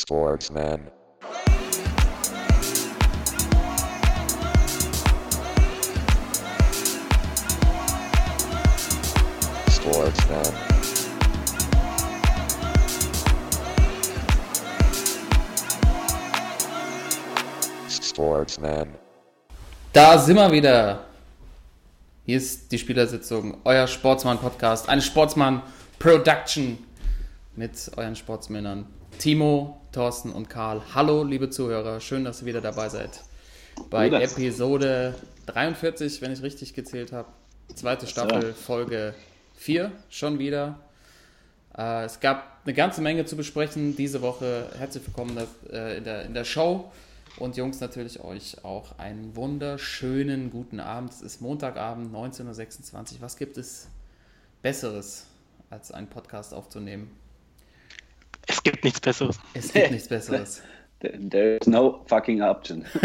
Sportsman. Sportsman. Sportsman. Da sind wir wieder. Hier ist die Spielersitzung, euer Sportsmann-Podcast, eine Sportsmann-Production mit euren Sportsmännern Timo, Thorsten und Karl. Hallo, liebe Zuhörer, schön, dass ihr wieder dabei seid. Bei? Episode 43, wenn ich richtig gezählt habe. Zweite Staffel, Folge 4, schon wieder. Äh, es gab eine ganze Menge zu besprechen diese Woche. Herzlich willkommen äh, in, der, in der Show. Und Jungs, natürlich euch auch einen wunderschönen guten Abend. Es ist Montagabend, 19.26 Uhr. Was gibt es Besseres, als einen Podcast aufzunehmen? Es gibt nichts Besseres. Es gibt nichts Besseres. There is no fucking option.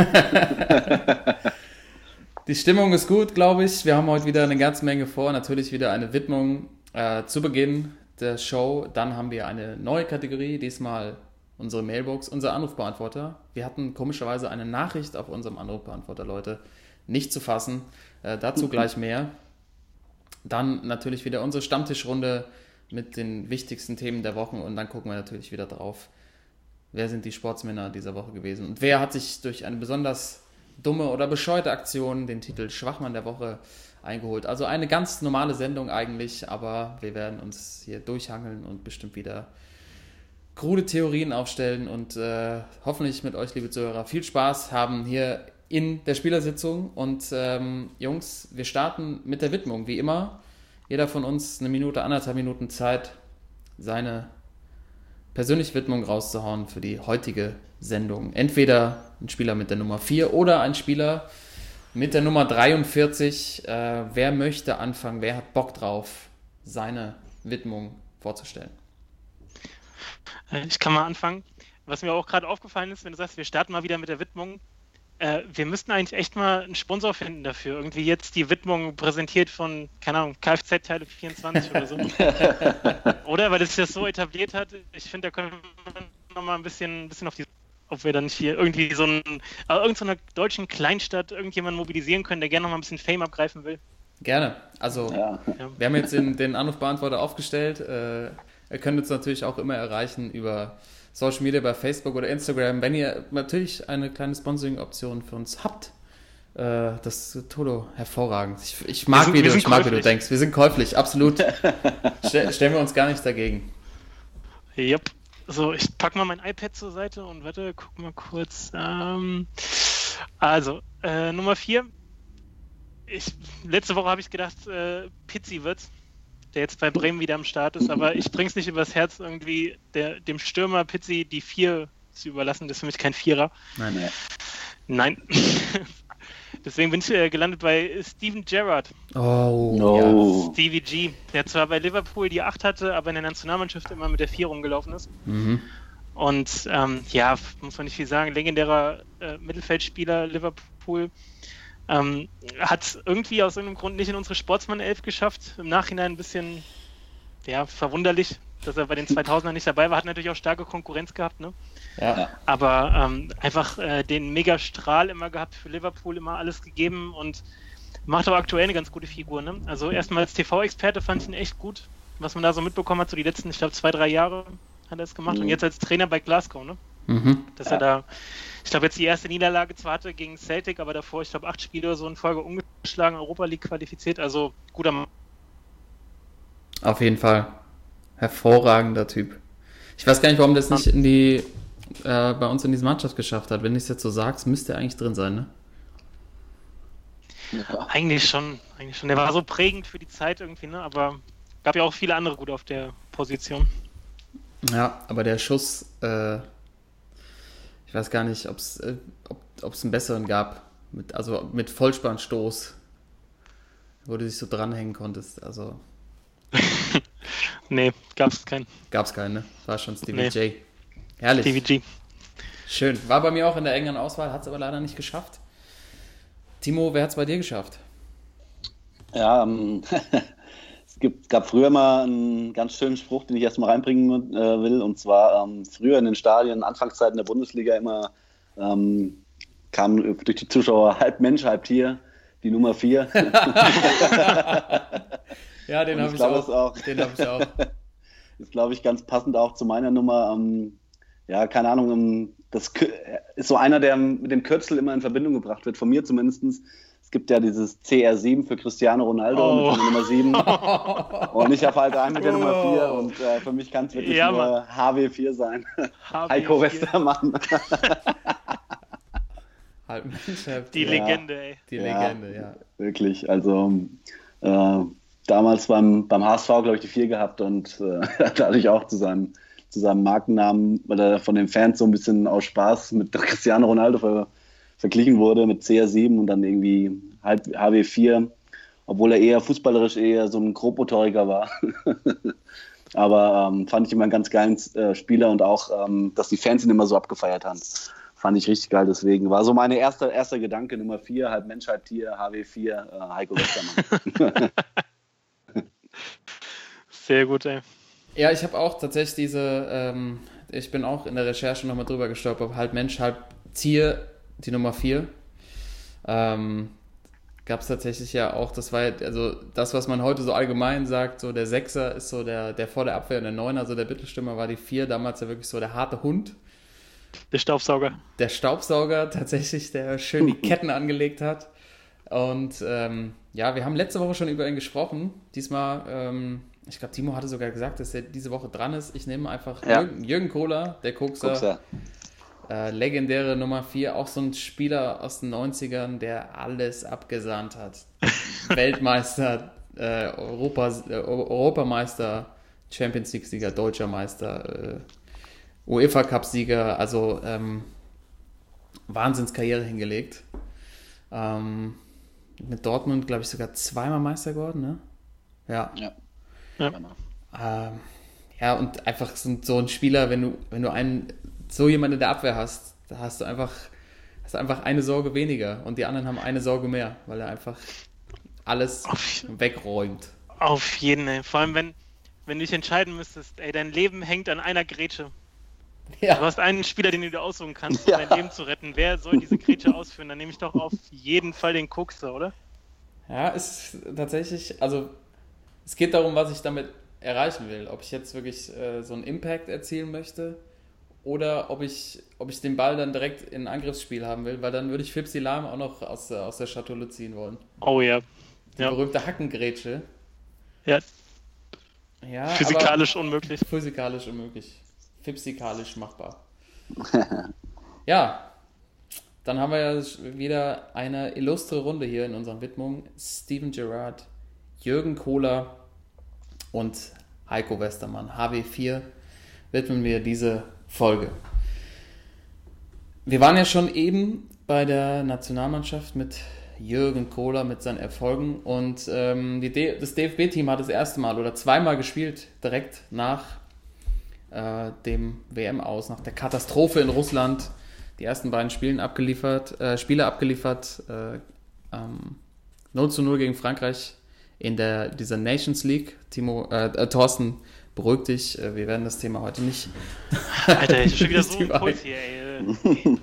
Die Stimmung ist gut, glaube ich. Wir haben heute wieder eine ganze Menge vor. Natürlich wieder eine Widmung äh, zu Beginn der Show. Dann haben wir eine neue Kategorie, diesmal unsere Mailbox, unser Anrufbeantworter. Wir hatten komischerweise eine Nachricht auf unserem Anrufbeantworter, Leute, nicht zu fassen. Äh, dazu gleich mehr. Dann natürlich wieder unsere Stammtischrunde mit den wichtigsten Themen der Wochen und dann gucken wir natürlich wieder drauf, wer sind die Sportsmänner dieser Woche gewesen und wer hat sich durch eine besonders dumme oder bescheuerte Aktion den Titel Schwachmann der Woche eingeholt. Also eine ganz normale Sendung eigentlich, aber wir werden uns hier durchhangeln und bestimmt wieder krude Theorien aufstellen und äh, hoffentlich mit euch, liebe Zuhörer, viel Spaß haben hier in der Spielersitzung. Und ähm, Jungs, wir starten mit der Widmung, wie immer. Jeder von uns eine Minute, anderthalb Minuten Zeit, seine persönliche Widmung rauszuhauen für die heutige Sendung. Entweder ein Spieler mit der Nummer 4 oder ein Spieler mit der Nummer 43. Äh, wer möchte anfangen? Wer hat Bock drauf, seine Widmung vorzustellen? Äh, Ich kann mal anfangen. Was mir auch gerade aufgefallen ist, wenn du sagst, wir starten mal wieder mit der Widmung. Äh, wir müssten eigentlich echt mal einen Sponsor finden dafür. Irgendwie jetzt die Widmung präsentiert von, keine Ahnung, Kfz-Teile 24 oder so. oder? Weil es sich das so etabliert hat. Ich finde, da können wir nochmal ein bisschen, ein bisschen auf die. Ob wir dann nicht hier irgendwie so einen, äh, irgendeiner deutschen Kleinstadt irgendjemanden mobilisieren können, der gerne nochmal ein bisschen Fame abgreifen will. Gerne. Also. Ja. wir haben jetzt den, den Anrufbeantworter aufgestellt. Äh, ihr könnt uns natürlich auch immer erreichen über Social Media, bei Facebook oder Instagram. Wenn ihr natürlich eine kleine Sponsoring-Option für uns habt, äh, das ist Todo hervorragend. Ich, ich mag, sind- wie, du, ich mag wie du denkst. Wir sind käuflich, absolut. Ste stellen wir uns gar nicht dagegen. Yep. So, ich pack mal mein iPad zur Seite und warte, guck mal kurz. Ähm, also, äh, Nummer 4. Ich, letzte Woche habe ich gedacht, äh, Pizzi wird's, der jetzt bei Bremen wieder am Start ist, aber ich bring's nicht übers Herz, irgendwie der, dem Stürmer Pizzi die 4 zu überlassen. Das ist für mich kein Vierer. Nein. Nee. Nein. Deswegen bin ich äh, gelandet bei Steven Gerrard. Oh. No. Stevie G, der zwar bei Liverpool die 8 hatte, aber in der Nationalmannschaft immer mit der 4 rumgelaufen ist. Mhm. Und ähm, ja, muss man nicht viel sagen, legendärer äh, Mittelfeldspieler Liverpool. Ähm, hat irgendwie aus irgendeinem Grund nicht in unsere Sportsmann-Elf geschafft. Im Nachhinein ein bisschen ja, verwunderlich, dass er bei den 2000ern nicht dabei war. Hat natürlich auch starke Konkurrenz gehabt, ne? Ja. Aber ähm, einfach äh, den Mega-Strahl immer gehabt für Liverpool, immer alles gegeben und macht aber aktuell eine ganz gute Figur. Ne? Also erstmal als TV-Experte fand ich ihn echt gut, was man da so mitbekommen hat, so die letzten, ich glaube, zwei, drei Jahre hat er es gemacht und Mhm. jetzt als Trainer bei Glasgow, ne? Mhm. dass Ja. er da, ich glaube jetzt die erste Niederlage zwar hatte gegen Celtic, aber davor, ich glaube, acht Spiele oder so in Folge ungeschlagen, Europa League qualifiziert, also guter Mann. Auf jeden Fall. Hervorragender Typ. Ich weiß gar nicht, warum das nicht in die äh, bei uns in diese Mannschaft geschafft hat. Wenn ich es jetzt so sagst, müsste er eigentlich drin sein, ne? Ja. Eigentlich schon, eigentlich schon. Der war so prägend für die Zeit irgendwie, ne? Aber gab ja auch viele andere gute auf der Position. Ja, aber der Schuss, äh, ich weiß gar nicht, ob's, äh, ob es einen besseren gab. Mit, also mit Vollspannstoß, wo du dich so dranhängen konntest. Also Nee, gab's keinen. gab es keinen, ne? War schon Stevie Nee. J. Herrlich. DVG. Schön. War bei mir auch in der engeren Auswahl, hat es aber leider nicht geschafft. Timo, wer hat es bei dir geschafft? Ja, ähm, Es gibt, gab früher mal einen ganz schönen Spruch, den ich erstmal reinbringen äh, will. Und zwar ähm, früher in den Stadien, Anfangszeiten der Bundesliga, immer ähm, kam durch die Zuschauer halb Mensch, halb Tier, die Nummer 4. ja, den habe ich auch. auch. Den habe ich auch. ist, glaube ich, ganz passend auch zu meiner Nummer. Ähm, ja, keine Ahnung, ähm, das ist so einer, der mit dem Kürzel immer in Verbindung gebracht wird, von mir zumindest. Es gibt ja dieses CR7 für Cristiano Ronaldo Oh. mit der Nummer 7. Und ich habe halt einen mit der Nummer 4 Oh. und äh, für mich kann es wirklich Ja, nur HW4 sein. HB4, Heiko Westermann. Halb Die Tier. Legende, ey. Die Ja. Legende, ja. Wirklich, also äh, damals beim, beim HSV, glaube ich, die 4 gehabt und äh, dadurch auch zu seinem, zu seinem Markennamen, weil er von den Fans so ein bisschen aus Spaß mit Cristiano Ronaldo ver, verglichen wurde mit CR7 und dann irgendwie halb HW4, obwohl er eher fußballerisch eher so ein Grobmotoriker war. Aber ähm, fand ich immer einen ganz geilen äh, Spieler und auch, ähm, dass die Fans ihn immer so abgefeiert haben. Fand ich richtig geil, deswegen war so meine erste, erster Gedanke, Nummer 4, halb Mensch, halb Tier, HW4, äh, Heiko Westermann. Sehr gut, ey. Ja, ich habe auch tatsächlich diese, ähm, ich bin auch in der Recherche nochmal drüber gestolpert, halb Mensch, halb Tier, die Nummer 4. Ähm, Gab es tatsächlich ja auch, das war ja, also das, was man heute so allgemein sagt, so der Sechser ist so der, der vor der Abwehr und der Neuner, also der Mittelstimmer war die Vier, damals ja wirklich so der harte Hund. Der Staubsauger. Der Staubsauger tatsächlich, der schön die Ketten angelegt hat. Und ähm, ja, wir haben letzte Woche schon über ihn gesprochen. Diesmal, ähm, ich glaube, Timo hatte sogar gesagt, dass er diese Woche dran ist. Ich nehme einfach Ja. Jürgen, Jürgen Kohler, der Kokser, ja. Äh, legendäre Nummer 4, auch so ein Spieler aus den 90ern, der alles abgesahnt hat. Weltmeister, äh, Europas, äh, Europameister, Champions League-Sieger, Deutscher Meister, äh, UEFA Cup-Sieger, also ähm, Wahnsinnskarriere hingelegt. Ähm, mit Dortmund, glaube ich, sogar zweimal Meister geworden, ne? Ja. Ja. Ja. Ähm, ja, und einfach so, so ein Spieler, wenn du, wenn du einen, so jemanden in der Abwehr hast, da hast du einfach, hast du einfach eine Sorge weniger und die anderen haben eine Sorge mehr, weil er einfach alles Auf, wegräumt. auf jeden, ey. Vor allem, wenn, wenn du dich entscheiden müsstest, ey, dein Leben hängt an einer Grätsche. Du Ja, hast einen Spieler, den du dir aussuchen kannst, um dein Leben zu retten. Wer soll diese Grätsche ausführen? Dann nehme ich doch auf jeden Fall den Kokser, oder? ja, ist tatsächlich, also es geht darum, was ich damit erreichen will. Ob ich jetzt wirklich äh, so einen Impact erzielen möchte oder ob ich, ob ich den Ball dann direkt in ein Angriffsspiel haben will, weil dann würde ich Fipsi Lahm auch noch aus der, aus der Schatulle ziehen wollen. Oh ja. Die Ja. berühmte Hackengrätsche. Ja, Ja, physikalisch unmöglich. physikalisch unmöglich. Fipsikalisch machbar. ja, dann haben wir ja wieder eine illustre Runde hier in unseren Widmungen. Steven Gerrard, Jürgen Kohler und Heiko Westermann. HW4 widmen wir diese Folge. Wir waren ja schon eben bei der Nationalmannschaft mit Jürgen Kohler mit seinen Erfolgen und ähm, das DFB-Team hat das erste Mal oder zweimal gespielt, direkt nach äh, dem WM aus, nach der Katastrophe in Russland. Die ersten beiden Spielen abgeliefert, äh, Spiele abgeliefert, äh, ähm, 0 zu 0 gegen Frankreich in der, dieser Nations League. Timo, äh, äh, Thorsten, beruhig dich, äh, wir werden das Thema heute nicht Alter, ich hab schon wieder so einen Puls hier, ey.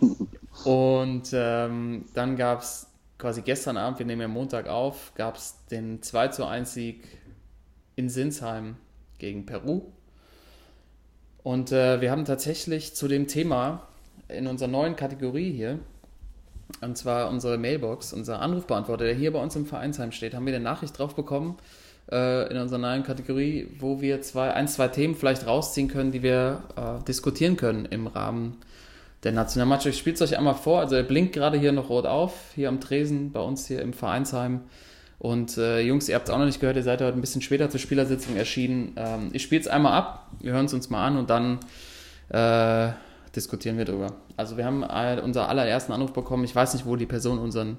Und ähm, dann gab es quasi gestern Abend, wir nehmen ja Montag auf, gab es den 2 zu 1 Sieg in Sinsheim gegen Peru. Und äh, wir haben tatsächlich zu dem Thema in unserer neuen Kategorie hier, und zwar unsere Mailbox, unser Anrufbeantworter, der hier bei uns im Vereinsheim steht, haben wir eine Nachricht drauf bekommen äh, in unserer neuen Kategorie, wo wir zwei, ein, zwei Themen vielleicht rausziehen können, die wir äh, diskutieren können im Rahmen der Nationalmannschaft. Ich spiele es euch einmal vor. Also er blinkt gerade hier noch rot auf, hier am Tresen, bei uns hier im Vereinsheim. Und äh, Jungs, ihr habt es auch noch nicht gehört, ihr seid heute ein bisschen später zur Spielersitzung erschienen. Ähm, ich spiele es einmal ab, wir hören es uns mal an und dann äh, diskutieren wir drüber. Also wir haben äh, unseren allerersten Anruf bekommen. Ich weiß nicht, wo die Person unseren,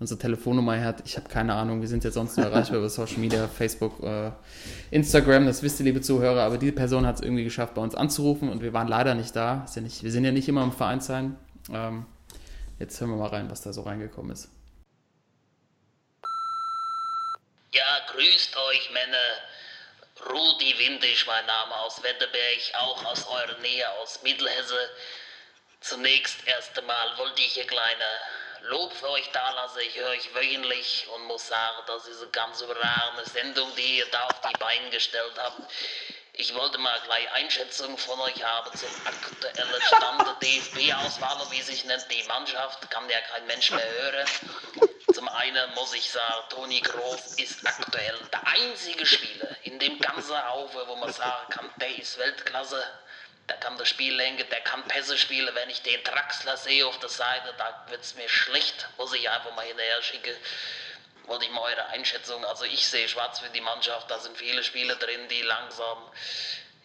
unsere Telefonnummer hat. Ich habe keine Ahnung. Wir sind ja sonst nur erreichbar über Social Media, Facebook, äh, Instagram. Das wisst ihr, liebe Zuhörer. Aber diese Person hat es irgendwie geschafft, bei uns anzurufen und wir waren leider nicht da. Ja nicht, wir sind ja nicht immer im Vereinsheim. Ähm, jetzt hören wir mal rein, was da so reingekommen ist. Ja, grüßt euch, Männer. Rudi Windisch, mein Name aus Wetterberg, auch aus eurer Nähe, aus Mittelhesse. Zunächst erst einmal wollte ich hier kleine Lob für euch da lassen. Ich höre euch wöchentlich und muss sagen, das ist eine ganz überragende Sendung, die ihr da auf die Beine gestellt habt. Ich wollte mal gleich Einschätzung von euch haben zum aktuellen Stand der DFB-Auswahl, wie sich nennt die Mannschaft, kann ja kein Mensch mehr hören. Zum einen muss ich sagen, Toni Groß ist aktuell der einzige Spieler in dem ganzen Haufen, wo man sagen kann, der ist Weltklasse. Der kann das Spiel lenken, der kann Pässe spielen. Wenn ich den Draxler sehe auf der Seite, da wird es mir schlecht, muss ich einfach mal hinterher schicken wollte ich mal eure Einschätzung. Also ich sehe schwarz für die Mannschaft, da sind viele Spieler drin, die langsam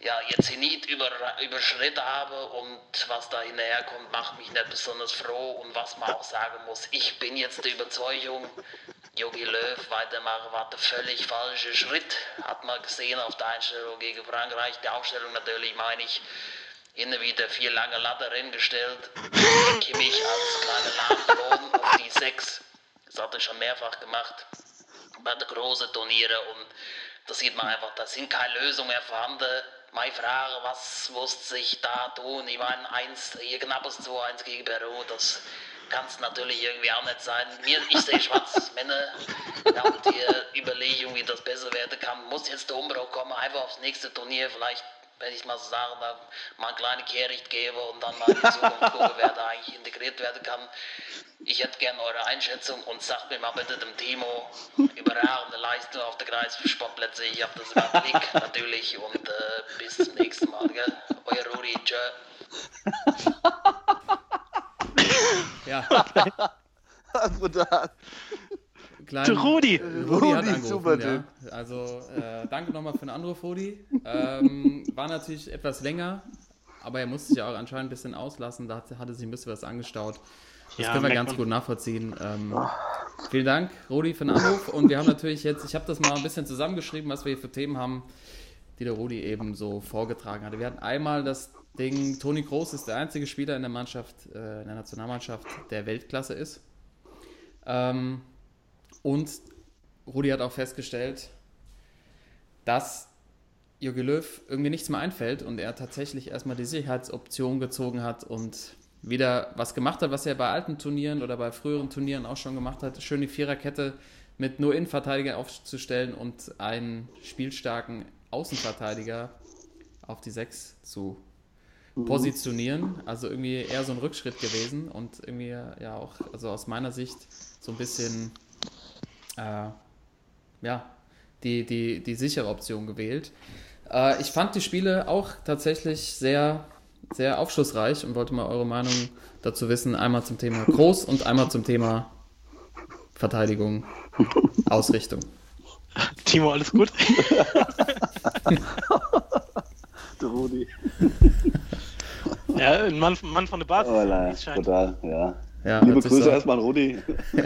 ja, ihr Zenit über, überschritten haben und was da hinterherkommt, macht mich nicht besonders froh. Und was man auch sagen muss, ich bin jetzt der Überzeugung, Jogi Löw weitermachen war der völlig falsche Schritt. Hat man gesehen auf der Einstellung gegen Frankreich. Die Aufstellung natürlich meine ich immer wieder vier lange Latte gestellt. Kimmich als kleine Lahmklon auf die sechs das hat er schon mehrfach gemacht bei den großen Turnieren und da sieht man einfach, da sind keine Lösungen mehr vorhanden. Meine Frage, was muss sich da tun? Ich meine, eins, hier knappes 2-1 gegen Peru, das kann es natürlich irgendwie auch nicht sein. Mir, ich sehe schwarz, Männer, ja, und die Überlegung, wie das besser werden kann, muss jetzt der Umbruch kommen, einfach aufs nächste Turnier, vielleicht wenn ich mal so sagen darf, mal eine kleine Kehricht gebe und dann mal in Zukunft gucke, wer da eigentlich integriert werden kann. Ich hätte gerne eure Einschätzung und sagt mir mal bitte dem Timo, überragende Leistung auf der Kreissportplätze. Ich habe das im Blick natürlich und äh, bis zum nächsten Mal. Gell? Euer Rudi, tschö. Ja, Brutal. klein, Rudi. Rudi hat Rudi, angerufen, super ja. Also äh, danke nochmal für den Anruf, Rudi. Ähm, war natürlich etwas länger, aber er musste sich auch anscheinend ein bisschen auslassen. Da hat- hatte sich ein bisschen was angestaut. Das Ja, können wir ganz man. gut nachvollziehen. Ähm, vielen Dank, Rudi, für den Anruf. Und wir haben natürlich jetzt, ich habe das mal ein bisschen zusammengeschrieben, was wir hier für Themen haben, die der Rudi eben so vorgetragen hatte. Wir hatten einmal das Ding, Toni Kroos ist der einzige Spieler in der Mannschaft, äh, in der Nationalmannschaft, der Weltklasse ist. Ähm, und Rudi hat auch festgestellt, dass Jogi Löw irgendwie nichts mehr einfällt und er tatsächlich erstmal die Sicherheitsoption gezogen hat und wieder was gemacht hat, was er bei alten Turnieren oder bei früheren Turnieren auch schon gemacht hat. Schön die Viererkette mit nur Innenverteidiger aufzustellen und einen spielstarken Außenverteidiger auf die Sechs zu positionieren. Also irgendwie eher so ein Rückschritt gewesen und irgendwie ja auch, also aus meiner Sicht so ein bisschen äh, ja, die, die, die sichere Option gewählt. Äh, ich fand die Spiele auch tatsächlich sehr, sehr aufschlussreich und wollte mal eure Meinung dazu wissen. Einmal zum Thema Groß und einmal zum Thema Verteidigung, Ausrichtung. Timo, alles gut? Der Rudi. Ja, ein Mann, Mann von der Basis. Oh, nein, brutal, ja. Ja, Liebe Grüße so- erstmal an Rudi.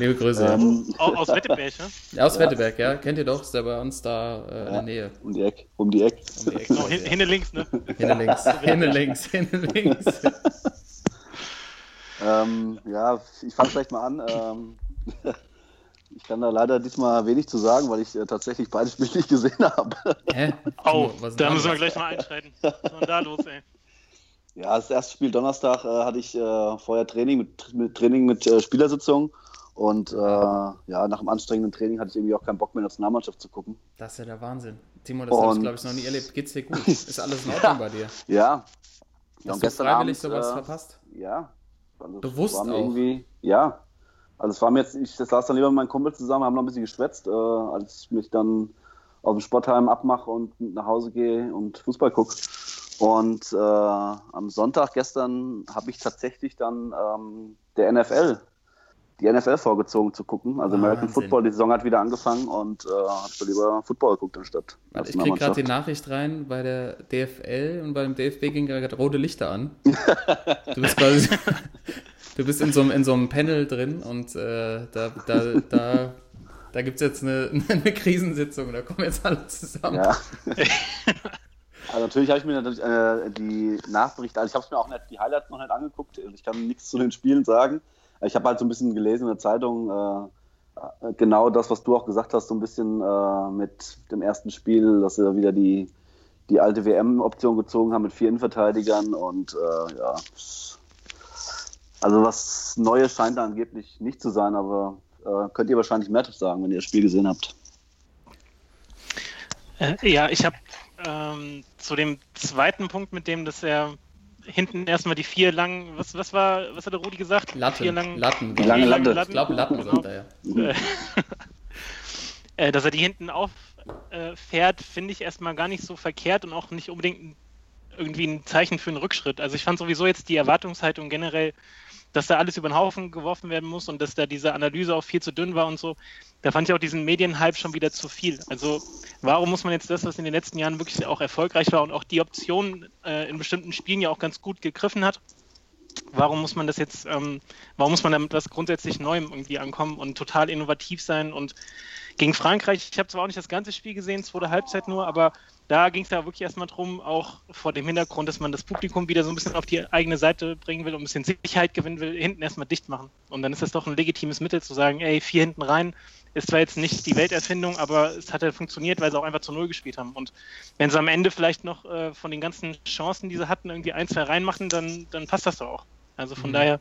Liebe Grüße. Ähm, Au- Aus Wetteberg, ne? ja, aus Wetteberg, ja. Kennt ihr doch, ist der bei uns da äh, in der Nähe. um die Ecke. Um die Ecke. Um die Ecke. Genau, hin, links, ne? Hinne links, hinne links, hinne links. Ähm, ja, ich fange vielleicht mal an. Ähm, ich kann da leider diesmal wenig zu sagen, weil ich äh, tatsächlich beide Spiele nicht gesehen habe. Hä? Au, ist da müssen wir gleich mal einschreiten. Was ist denn da los, ey? Ja, das erste Spiel Donnerstag äh, hatte ich äh, vorher Training mit, mit Training mit äh, Spielersitzung und äh, ja, nach dem anstrengenden Training hatte ich irgendwie auch keinen Bock mehr, Nationalmannschaft zu gucken. Das ist ja der Wahnsinn. Timo, das habe ich, Und- glaube ich, noch nie erlebt. Geht's dir gut? Ist alles in Ordnung bei dir? Ja. ja Hast du freiwillig sowas äh, verpasst? Ja. Also Bewusst auch? Irgendwie, ja. Also es war mir jetzt, ich das saß dann lieber mit meinem Kumpel zusammen, haben noch ein bisschen geschwätzt, äh, als ich mich dann aus dem Sportheim abmache und nach Hause gehe und Fußball gucke. Und äh, am Sonntag gestern habe ich tatsächlich dann ähm, der NFL, die NFL vorgezogen zu gucken. Also American Wahnsinn. Football, die Saison hat wieder angefangen und äh, habe so lieber Football geguckt anstatt. Warte, ich kriege gerade die. Nachricht rein, bei der DFL und beim DFB gingen gerade rote Lichter an. Du bist quasi, du bist in so einem, in so einem Panel drin und äh, da, da, da, da gibt es jetzt eine, eine Krisensitzung, da kommen jetzt alle zusammen. Ja. also natürlich habe ich mir natürlich äh, die Nachberichte, also ich habe es mir auch nicht, die Highlights noch nicht angeguckt, also ich kann nichts zu den Spielen sagen. Ich habe halt so ein bisschen gelesen in der Zeitung, äh, äh, genau das, was du auch gesagt hast, so ein bisschen äh, mit dem ersten Spiel, dass sie wieder die, die alte WM-Option gezogen haben mit vier Innenverteidigern und äh, ja. Also was Neues scheint da angeblich nicht zu sein, aber äh, könnt ihr wahrscheinlich mehr sagen, wenn ihr das Spiel gesehen habt. Äh, ja, ich habe ähm, zu dem zweiten Punkt, mit dem, dass er hinten erstmal die vier langen, was, was war, was hat der Rudi gesagt? Latten, vier langen, Latten, Die lange Latte. Ich glaube, Latten sagt er ja. äh, dass er die hinten auffährt, finde ich erstmal gar nicht so verkehrt und auch nicht unbedingt irgendwie ein Zeichen für einen Rückschritt. Also ich fand sowieso jetzt die Erwartungshaltung generell, dass da alles über den Haufen geworfen werden muss und dass da diese Analyse auch viel zu dünn war und so. Da fand ich auch diesen Medienhype schon wieder zu viel. Also warum muss man jetzt das, was in den letzten Jahren wirklich auch erfolgreich war und auch die Option äh, in bestimmten Spielen ja auch ganz gut gegriffen hat, warum muss man das jetzt, ähm, warum muss man damit was grundsätzlich Neuem irgendwie ankommen und total innovativ sein und gegen Frankreich, ich habe zwar auch nicht das ganze Spiel gesehen, zweite Halbzeit nur, aber da ging es ja wirklich erstmal drum, auch vor dem Hintergrund, dass man das Publikum wieder so ein bisschen auf die eigene Seite bringen will und ein bisschen Sicherheit gewinnen will, hinten erstmal dicht machen. Und dann ist das doch ein legitimes Mittel zu sagen, ey, vier hinten rein, ist zwar jetzt nicht die Welterfindung, aber es hat ja funktioniert, weil sie auch einfach zu Null gespielt haben. Und wenn sie am Ende vielleicht noch äh, von den ganzen Chancen, die sie hatten, irgendwie ein, zwei reinmachen, dann, dann passt das doch auch. Also von Mhm. daher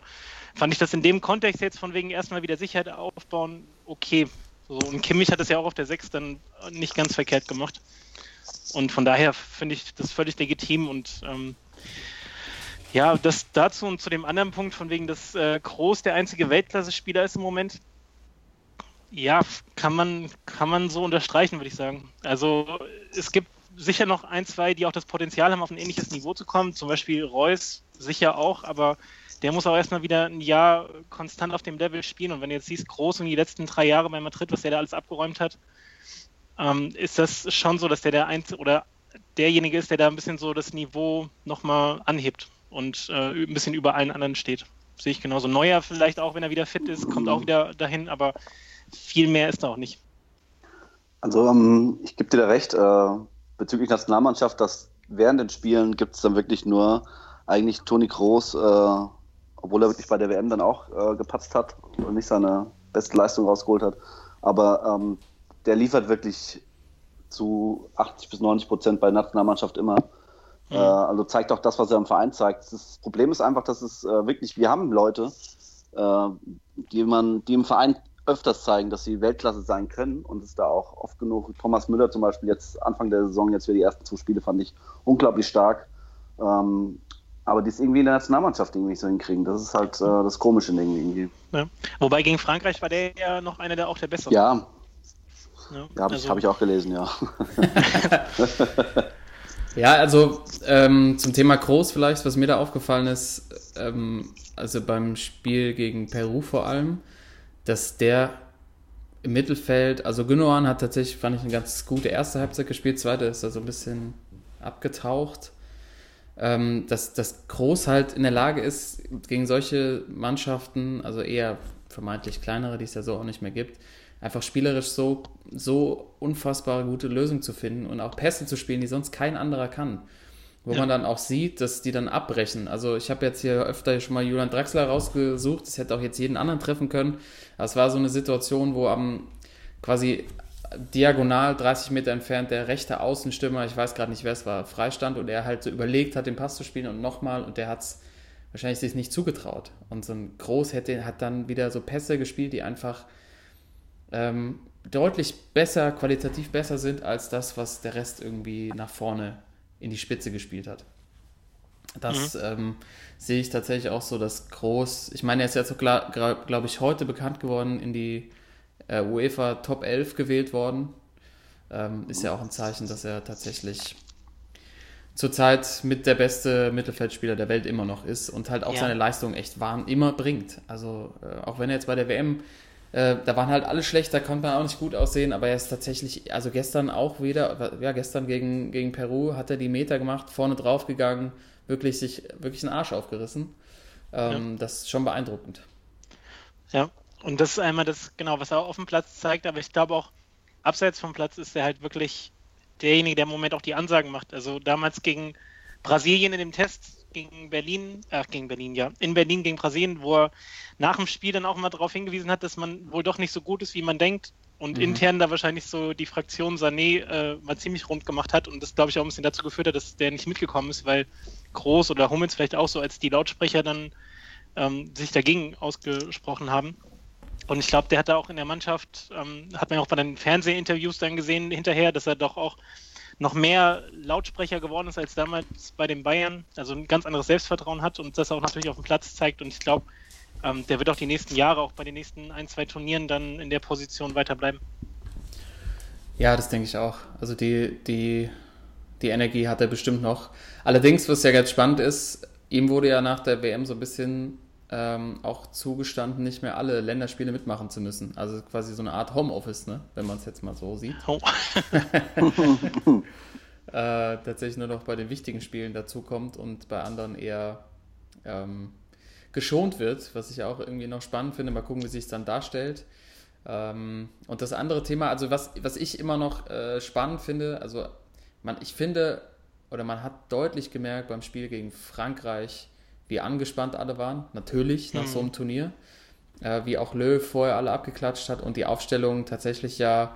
fand ich das in dem Kontext jetzt von wegen erstmal wieder Sicherheit aufbauen, okay. So, und Kimmich hat es ja auch auf der 6 dann nicht ganz verkehrt gemacht. Und von daher finde ich das völlig legitim und ähm, ja, das dazu und zu dem anderen Punkt, von wegen, dass äh, Groß der einzige Weltklasse-Spieler ist im Moment. Ja, kann man, kann man so unterstreichen, würde ich sagen. Also es gibt sicher noch ein, zwei, die auch das Potenzial haben, auf ein ähnliches Niveau zu kommen. Zum Beispiel Reus sicher auch, aber der muss auch erstmal wieder ein Jahr konstant auf dem Level spielen. Und wenn du jetzt siehst, Groß und die letzten drei Jahre bei Madrid, was der da alles abgeräumt hat, ähm, ist das schon so, dass der der Einzige oder derjenige ist, der da ein bisschen so das Niveau nochmal anhebt und äh, ein bisschen über allen anderen steht. Sehe ich genauso. Neuer vielleicht auch, wenn er wieder fit ist, kommt auch wieder dahin, aber viel mehr ist da auch nicht. Also ähm, ich gebe dir da recht, äh, bezüglich Nationalmannschaft, dass während den Spielen gibt es dann wirklich nur eigentlich Toni Kroos, äh, obwohl er wirklich bei der WM dann auch äh, gepatzt hat und nicht seine beste Leistung rausgeholt hat. Aber ähm, der liefert wirklich zu 80 bis 90 Prozent bei der Nationalmannschaft immer. Mhm. Äh, also zeigt auch das, was er im Verein zeigt. Das Problem ist einfach, dass es äh, wirklich, wir haben Leute, äh, die man, die im Verein öfters zeigen, dass sie Weltklasse sein können und es da auch oft genug. Thomas Müller zum Beispiel jetzt Anfang der Saison, jetzt für die ersten zwei Spiele fand ich unglaublich stark. Ähm, aber die es irgendwie in der Nationalmannschaft irgendwie nicht so hinkriegen. Das ist halt äh, das Komische irgendwie. Ja. Wobei gegen Frankreich war der ja noch einer der auch der besseren. Ja, Ja, ja habe ich, also- hab ich auch gelesen, ja. Ja, also ähm, zum Thema Groß vielleicht, was mir da aufgefallen ist, ähm, also beim Spiel gegen Peru vor allem, dass der im Mittelfeld, also Gündogan hat tatsächlich, fand ich, eine ganz gute erste Halbzeit gespielt, zweite ist da so ein bisschen abgetaucht. Ähm, dass, dass Groß halt in der Lage ist, gegen solche Mannschaften, also eher vermeintlich kleinere, die es ja so auch nicht mehr gibt, einfach spielerisch so, so unfassbar gute Lösungen zu finden und auch Pässe zu spielen, die sonst kein anderer kann. Wo Ja. man dann auch sieht, dass die dann abbrechen. Also ich habe jetzt hier öfter schon mal Julian Draxler rausgesucht, das hätte auch jetzt jeden anderen treffen können. Aber es war so eine Situation, wo am quasi diagonal 30 Meter entfernt der rechte Außenstürmer, ich weiß gerade nicht, wer es war, freistand und er halt so überlegt hat, den Pass zu spielen und nochmal und der hat es wahrscheinlich sich nicht zugetraut. Und so ein Groß hätte, hat dann wieder so Pässe gespielt, die einfach ähm, deutlich besser, qualitativ besser sind als das, was der Rest irgendwie nach vorne in die Spitze gespielt hat. Das ähm, sehe ich tatsächlich auch so, dass Groß, ich meine, er ist jetzt so, glaube ich, heute bekannt geworden, in die äh, UEFA Top 11 gewählt worden. Ähm, ist ja auch ein Zeichen, dass er tatsächlich zurzeit mit der beste Mittelfeldspieler der Welt immer noch ist und halt auch Ja. seine Leistung echt warm immer bringt. Also äh, auch wenn er jetzt bei der WM, äh, da waren halt alle schlecht, da konnte man auch nicht gut aussehen, aber er ist tatsächlich, also gestern auch wieder, ja gestern gegen, gegen Peru hat er die Meter gemacht, vorne drauf gegangen, wirklich sich wirklich einen Arsch aufgerissen. Ähm, Das ist schon beeindruckend. Ja, und das ist einmal das, genau, was er auf dem Platz zeigt, aber ich glaube auch, abseits vom Platz ist er halt wirklich derjenige, der im Moment auch die Ansagen macht. Also damals gegen Brasilien in dem Test gegen Berlin, ach gegen Berlin, ja, in Berlin gegen Brasilien, wo er nach dem Spiel dann auch mal darauf hingewiesen hat, dass man wohl doch nicht so gut ist, wie man denkt und mhm. intern da wahrscheinlich so die Fraktion Sané äh, mal ziemlich rund gemacht hat und das glaube ich auch ein bisschen dazu geführt hat, dass der nicht mitgekommen ist, weil Groß oder Hummels vielleicht auch so als die Lautsprecher dann ähm, sich dagegen ausgesprochen haben. Und ich glaube, der hat da auch in der Mannschaft, ähm, hat man ja auch bei den Fernsehinterviews dann gesehen hinterher, dass er doch auch noch mehr Lautsprecher geworden ist als damals bei den Bayern, also ein ganz anderes Selbstvertrauen hat und das auch natürlich auf dem Platz zeigt. Und ich glaube, ähm, der wird auch die nächsten Jahre, auch bei den nächsten ein, zwei Turnieren dann in der Position weiterbleiben. Ja, das denke ich auch. Also die, die, die Energie hat er bestimmt noch. Allerdings, was ja ganz spannend ist, ihm wurde ja nach der WM so ein bisschen ähm, auch zugestanden, nicht mehr alle Länderspiele mitmachen zu müssen. Also quasi so eine Art Homeoffice, ne? wenn man es jetzt mal so sieht. Oh. äh, tatsächlich nur noch bei den wichtigen Spielen dazukommt und bei anderen eher ähm, geschont wird, was ich auch irgendwie noch spannend finde. Mal gucken, wie sich es dann darstellt. Ähm, und das andere Thema, also was, was ich immer noch äh, spannend finde, also man, ich finde, oder man hat deutlich gemerkt beim Spiel gegen Frankreich, wie angespannt alle waren, natürlich nach mhm. so einem Turnier. Äh, wie auch Löw vorher alle abgeklatscht hat und die Aufstellung tatsächlich ja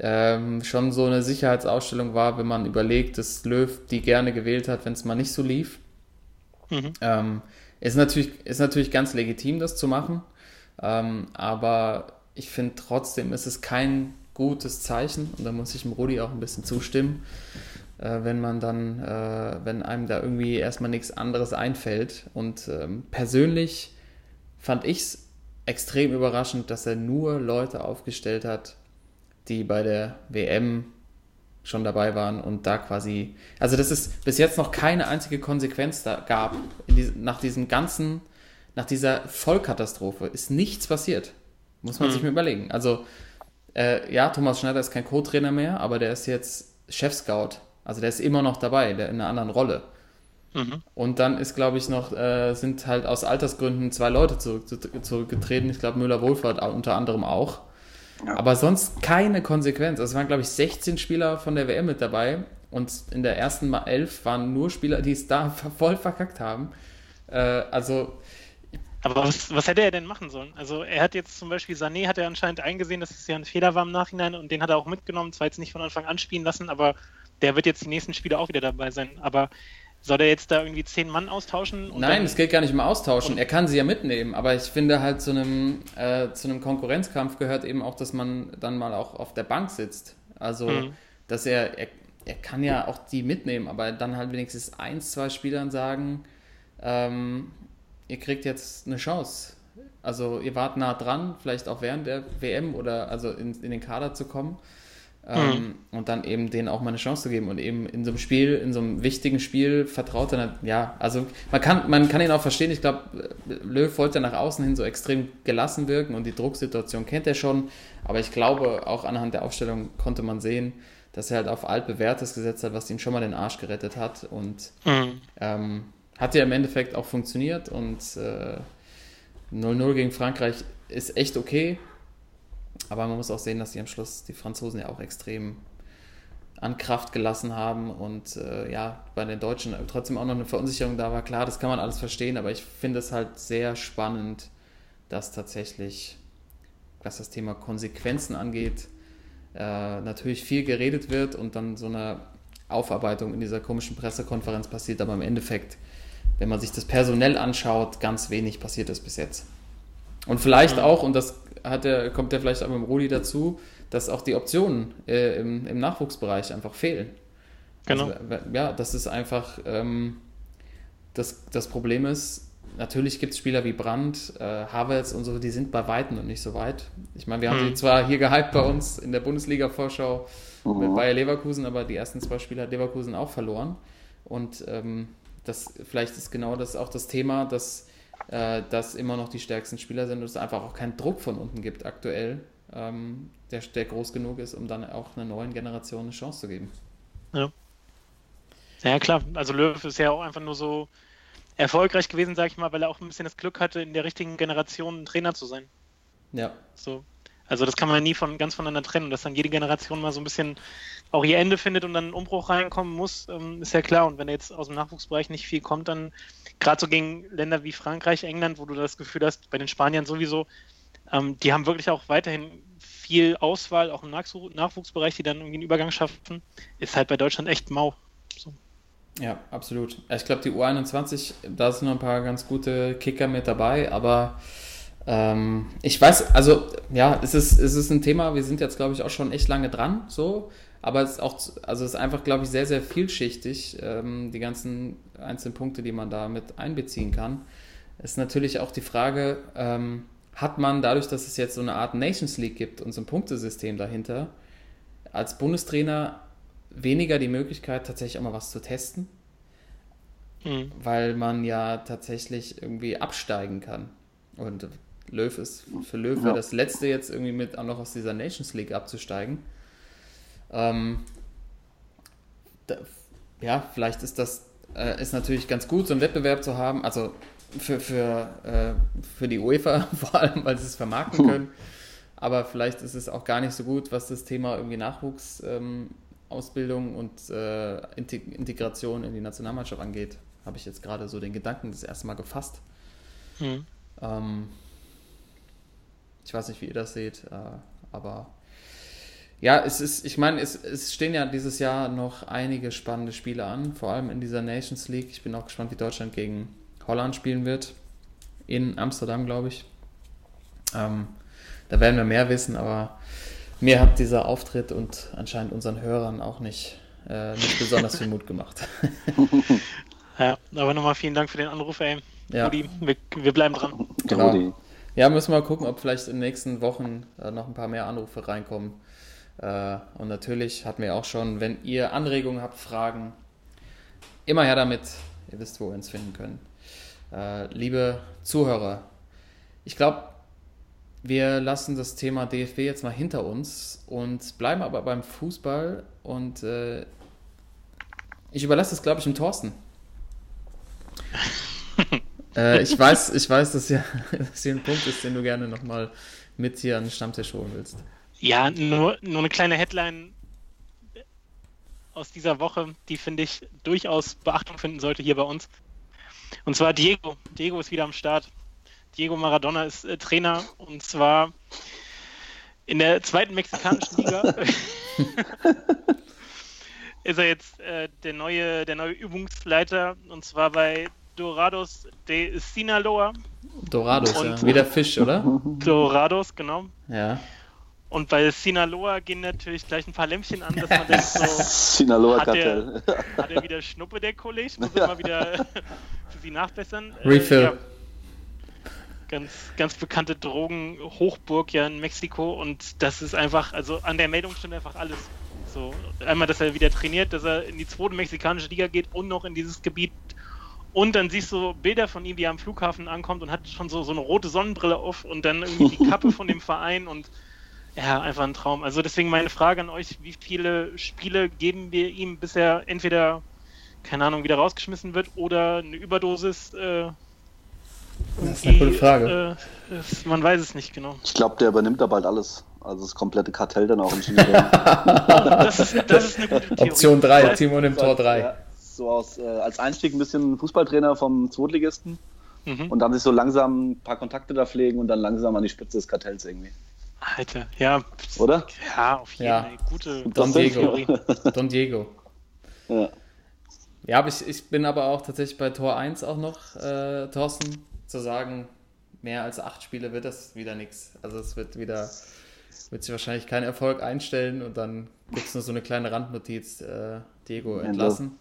ähm, schon so eine Sicherheitsausstellung war, wenn man überlegt, dass Löw die gerne gewählt hat, wenn es mal nicht so lief. Mhm. Ähm, ist, natürlich, ist natürlich ganz legitim, das zu machen, ähm, aber ich finde trotzdem, ist es kein gutes Zeichen und da muss ich dem Rudi auch ein bisschen zustimmen wenn man dann, äh, wenn einem da irgendwie erstmal nichts anderes einfällt. Und ähm, persönlich fand ich es extrem überraschend, dass er nur Leute aufgestellt hat, die bei der WM schon dabei waren und da quasi, also dass es bis jetzt noch keine einzige Konsequenz da gab. Die, nach diesem ganzen, nach dieser Vollkatastrophe ist nichts passiert. Muss man mhm. sich mal überlegen. Also, äh, ja, Thomas Schneider ist kein Co-Trainer mehr, aber der ist jetzt Chef-Scout also der ist immer noch dabei, der in einer anderen Rolle. Mhm. Und dann ist, glaube ich, noch, äh, sind halt aus Altersgründen zwei Leute zurück, zurückgetreten. Ich glaube, Müller-Wohlfahrt unter anderem auch. Ja. Aber sonst keine Konsequenz. Also es waren, glaube ich, 16 Spieler von der WM mit dabei. Und in der ersten elf waren nur Spieler, die es da voll verkackt haben. Äh, also. Aber was, was, hätte er denn machen sollen? Also er hat jetzt zum Beispiel Sané hat er anscheinend eingesehen, dass es ja ein Fehler war im Nachhinein und den hat er auch mitgenommen, zwar jetzt nicht von Anfang an spielen lassen, aber der wird jetzt die nächsten Spiele auch wieder dabei sein. Aber soll er jetzt da irgendwie zehn Mann austauschen? Nein, es geht gar nicht um Austauschen. Er kann sie ja mitnehmen, aber ich finde halt zu einem, äh, zu einem Konkurrenzkampf gehört eben auch, dass man dann mal auch auf der Bank sitzt. Also, mhm. dass er, er, er kann ja auch die mitnehmen, aber dann halt wenigstens eins, zwei Spielern sagen, ähm, ihr kriegt jetzt eine Chance. Also ihr wart nah dran, vielleicht auch während der WM oder also in, in den Kader zu kommen. Ähm, mhm. Und dann eben denen auch mal eine Chance zu geben. Und eben in so einem Spiel, in so einem wichtigen Spiel vertraut er, ja, also man kann, man kann ihn auch verstehen, ich glaube, Löw wollte nach außen hin so extrem gelassen wirken und die Drucksituation kennt er schon, aber ich glaube, auch anhand der Aufstellung konnte man sehen, dass er halt auf altbewährtes gesetzt hat, was ihm schon mal den Arsch gerettet hat. Und mhm. ähm, hat ja im Endeffekt auch funktioniert. Und 0-0 äh, gegen Frankreich ist echt okay, aber man muss auch sehen, dass die am Schluss die Franzosen ja auch extrem an Kraft gelassen haben und äh, ja, bei den Deutschen trotzdem auch noch eine Verunsicherung da war. Klar, das kann man alles verstehen, aber ich finde es halt sehr spannend, dass tatsächlich, was das Thema Konsequenzen angeht, äh, natürlich viel geredet wird und dann so eine Aufarbeitung in dieser komischen Pressekonferenz passiert, aber im Endeffekt, wenn man sich das personell anschaut, ganz wenig passiert ist bis jetzt. Und vielleicht auch, und das hat er, kommt er vielleicht auch mit dem Rudi dazu, dass auch die Optionen äh, im, im, Nachwuchsbereich einfach fehlen. Genau. Also, ja, das ist einfach ähm, das, das Problem ist, natürlich gibt es Spieler wie Brandt, äh, Havertz und so, die sind bei Weitem noch nicht so weit. Ich meine, wir haben hm. sie zwar hier gehypt bei uns in der Bundesliga-Vorschau mhm. mit Bayer Leverkusen, aber die ersten zwei Spiele hat Leverkusen auch verloren. Und ähm, das vielleicht ist genau das auch das Thema, dass äh, dass immer noch die stärksten Spieler sind und es einfach auch keinen Druck von unten gibt aktuell, ähm, der, der groß genug ist, um dann auch einer neuen Generation eine Chance zu geben. Ja. Ja, klar. Also Löw ist ja auch einfach nur so erfolgreich gewesen, sag ich mal, weil er auch ein bisschen das Glück hatte, in der richtigen Generation Trainer zu sein. Ja. So. Also das kann man nie von, ganz voneinander trennen. Dass dann jede Generation mal so ein bisschen auch ihr Ende findet und dann ein Umbruch reinkommen muss, ähm, ist ja klar. Und wenn jetzt aus dem Nachwuchsbereich nicht viel kommt, dann gerade so gegen Länder wie Frankreich, England, wo du das Gefühl hast, bei den Spaniern sowieso, ähm, die haben wirklich auch weiterhin viel Auswahl, auch im Nachwuchsbereich, die dann irgendwie einen Übergang schaffen, ist halt bei Deutschland echt mau. So. Ja, absolut. Ich glaube, die U21, da sind noch ein paar ganz gute Kicker mit dabei, aber ähm, ich weiß, also ja, es ist, es ist ein Thema, wir sind jetzt, glaube ich, auch schon echt lange dran, so, aber es ist auch, also es ist einfach, glaube ich, sehr, sehr vielschichtig, ähm, die ganzen einzelnen Punkte, die man da mit einbeziehen kann. Ist natürlich auch die Frage, ähm, hat man dadurch, dass es jetzt so eine Art Nations League gibt und so ein Punktesystem dahinter, als Bundestrainer weniger die Möglichkeit, tatsächlich auch mal was zu testen, mhm. weil man ja tatsächlich irgendwie absteigen kann. Und Löw ist für Löw ja. das letzte jetzt irgendwie mit auch noch aus dieser Nations League abzusteigen. Ähm, da, ja, vielleicht ist das äh, ist natürlich ganz gut, so einen Wettbewerb zu haben. Also für, für, äh, für die UEFA vor allem, weil sie es vermarkten können. Aber vielleicht ist es auch gar nicht so gut, was das Thema irgendwie Nachwuchs ähm, Ausbildung und äh, Integration in die Nationalmannschaft angeht, habe ich jetzt gerade so den Gedanken das erste Mal gefasst. Mhm. Ähm, ich weiß nicht, wie ihr das seht, äh, aber ja, es ist, ich meine, es, es stehen ja dieses Jahr noch einige spannende Spiele an, vor allem in dieser Nations League. Ich bin auch gespannt, wie Deutschland gegen Holland spielen wird. In Amsterdam, glaube ich. Ähm, da werden wir mehr wissen, aber mir hat dieser Auftritt und anscheinend unseren Hörern auch nicht, äh, nicht besonders viel Mut gemacht. ja, aber nochmal vielen Dank für den Anruf, ey. Ja. Rudi, wir, wir, bleiben dran. Genau. Ja, müssen wir mal gucken, ob vielleicht in den nächsten Wochen äh, noch ein paar mehr Anrufe reinkommen. Äh, und natürlich hatten wir auch schon, wenn ihr Anregungen habt, Fragen, immer her damit. Ihr wisst, wo wir uns finden können. Äh, liebe Zuhörer, ich glaube, wir lassen das Thema DFB jetzt mal hinter uns und bleiben aber beim Fußball und äh, ich überlasse es, glaube ich, dem Thorsten. äh, ich, weiß, ich weiß, dass hier, dass hier ein Punkt ist, den du gerne nochmal mit hier an den Stammtisch holen willst. Ja, nur, nur eine kleine Headline aus dieser Woche, die finde ich durchaus Beachtung finden sollte hier bei uns. Und zwar Diego. Diego ist wieder am Start. Diego Maradona ist äh, Trainer und zwar in der zweiten mexikanischen Liga. ist er jetzt äh, der, neue, der neue Übungsleiter und zwar bei Dorados de Sinaloa. Dorados, und, ja. Wie der Fisch, oder? Dorados, genau. Ja. Und bei Sinaloa gehen natürlich gleich ein paar Lämpchen an, dass man denkt so, Sinaloa hat, er, hat er wieder Schnuppe, der Kollege? Muss er mal wieder für sie nachbessern? Refill. Äh, ja ganz, ganz bekannte Drogenhochburg ja in Mexiko und das ist einfach, also an der Meldung stimmt einfach alles. So, einmal, dass er wieder trainiert, dass er in die zweite mexikanische Liga geht und noch in dieses Gebiet. Und dann siehst du Bilder von ihm, wie er am Flughafen ankommt und hat schon so, so eine rote Sonnenbrille auf und dann irgendwie die Kappe von dem Verein und ja, einfach ein Traum. Also deswegen meine Frage an euch, wie viele Spiele geben wir ihm, bis er entweder, keine Ahnung, wieder rausgeschmissen wird oder eine Überdosis äh, das ist eine gute Frage. Äh, ist, man weiß es nicht genau. Ich glaube, der übernimmt da bald alles. Also das komplette Kartell dann auch in Chile. das, ist, das ist eine gute Theorie. Option 3, Timon im Tor 3. Ja, so aus, äh, als Einstieg ein bisschen Fußballtrainer vom Zweitligisten mhm. und dann sich so langsam ein paar Kontakte da pflegen und dann langsam an die Spitze des Kartells irgendwie. Alter, ja. Oder? Ja, auf jeden Fall. Ja. Gute Don Diego. Don Diego. Ja. Ja, aber ich, ich bin aber auch tatsächlich bei Tor 1 auch noch, äh, Thorsten zu sagen, mehr als acht Spiele wird das wieder nichts. Also es wird wieder, wird sich wahrscheinlich kein Erfolg einstellen und dann gibt es nur so eine kleine Randnotiz, äh, Diego entlassen.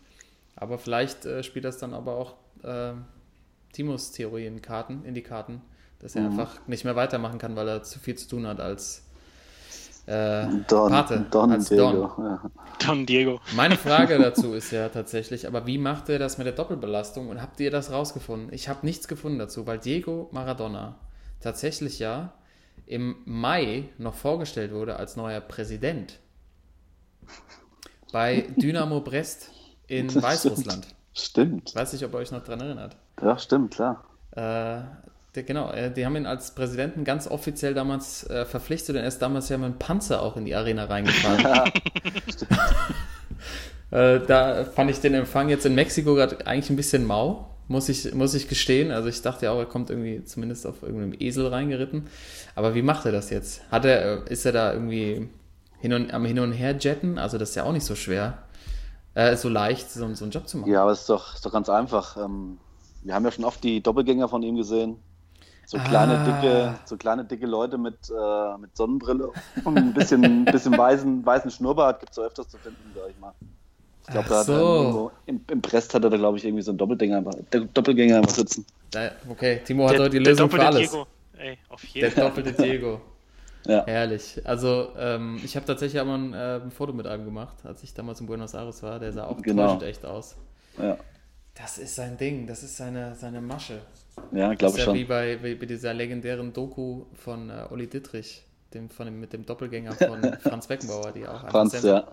Aber vielleicht äh, spielt das dann aber auch äh, Timos Theorie in Karten, in die Karten, dass er mhm. einfach nicht mehr weitermachen kann, weil er zu viel zu tun hat als äh, Don, Pate, Don als Diego. Don. Ja. Don Diego. Meine Frage dazu ist ja tatsächlich, aber wie macht er das mit der Doppelbelastung und habt ihr das rausgefunden? Ich habe nichts gefunden dazu, weil Diego Maradona tatsächlich ja im Mai noch vorgestellt wurde als neuer Präsident bei Dynamo Brest in das Weißrussland. Stimmt. Weiß nicht, ob ihr euch noch dran erinnert. Ja, stimmt, klar. Äh, Der, genau, äh, die haben ihn als Präsidenten ganz offiziell damals äh, verpflichtet und er ist damals ja mit einem Panzer auch in die Arena reingefahren. äh, da fand ich den Empfang jetzt in Mexiko gerade eigentlich ein bisschen mau, muss ich, muss ich gestehen. Also ich dachte ja auch, er kommt irgendwie zumindest auf irgendeinem Esel reingeritten. Aber wie macht er das jetzt? Hat er, ist er da irgendwie hin und, am Hin und Her jetten? Also das ist ja auch nicht so schwer, äh, so leicht, so, so einen Job zu machen. Ja, aber es ist doch, ist doch ganz einfach. Ähm, wir haben ja schon oft die Doppelgänger von ihm gesehen. So kleine, Ah. dicke, so kleine, dicke Leute mit, äh, mit Sonnenbrille und ein bisschen, ein bisschen weißen, weißen Schnurrbart gibt es so öfters zu finden, sag ich mal. Ich glaube, hat er so. irgendwo, im, im Brest hat er da, glaube ich, irgendwie so einen Doppelgänger, einfach- Doppelgänger sitzen. Okay, Timo hat Der, heute die der Lösung für alles. Diego. Ey, auf Der jeden Fall. doppelte Diego. Ja. Herrlich. Also, ähm, ich habe tatsächlich auch mal ein, äh, ein Foto mit einem gemacht, als ich damals in Buenos Aires war. Der sah auch Genau. echt aus. Ja, Das ist sein Ding, das ist seine, seine Masche. ja Das glaube ich ja wie schon. bei, wie bei dieser legendären Doku von äh, Olli Dittrich, dem, von dem, mit dem Doppelgänger von Franz Beckenbauer, die auch Franz, ja.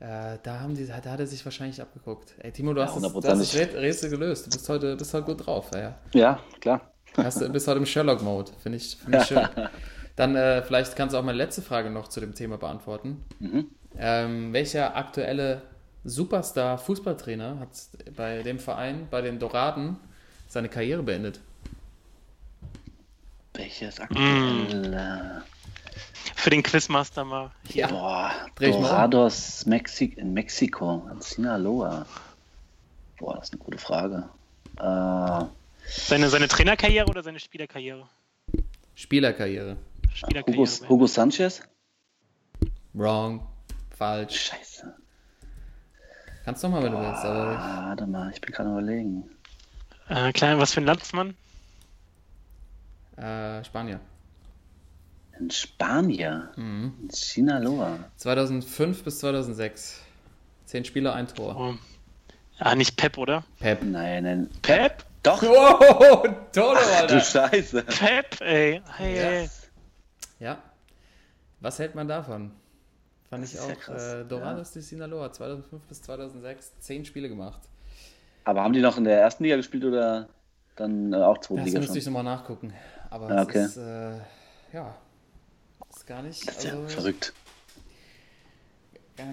Äh, da, haben die, da hat er sich wahrscheinlich abgeguckt. Ey, Timo, du hast, das, hast das. Rät- Rätsel gelöst. Du bist heute, bist heute gut drauf. Ja. Ja, klar. Hast, du bist heute im Sherlock-Mode. Finde ich, find ich schön. Dann äh, vielleicht kannst du auch meine letzte Frage noch zu dem Thema beantworten. Mhm. Ähm, welcher aktuelle Superstar-Fußballtrainer hat bei dem Verein, bei den Doraden, seine Karriere beendet? Welches Mm. aktuelle? Für den Quizmaster mal. Ja. Boah, Dreh ich mal. Dorados Mexi in Mexiko, in Sinaloa. Boah, das ist eine gute Frage. Äh, Seine, seine Trainerkarriere oder seine Spielerkarriere? Spielerkarriere. Hugo, Hugo Sanchez? Wrong. Falsch. Scheiße. Kannst du noch mal, wenn du willst. Aber Ah, warte mal, ich bin gerade überlegen. Äh, klein, was für ein Landsmann? äh, Spanier. In Spanien? Mhm. In Sinaloa? 2005 bis 2006. Zehn Spieler, ein Tor. Oh. Ah, nicht Pep, oder? Pep. Nein, nein. Pep? Doch! Oh, Tolo, Du Alter. Scheiße! Pep, ey. Hey, hey. Ja. Was hält man davon? Fand ich ist ja auch. krass, äh, Dorados de Sinaloa, 2005 bis 2006, zehn Spiele gemacht. Aber haben die noch in der ersten Liga gespielt oder dann äh, auch zweite Das Liga müsste schon? ich nochmal nachgucken. Aber Ah, es okay. ist, äh, ja, ist gar nicht, Das ist ja also, verrückt.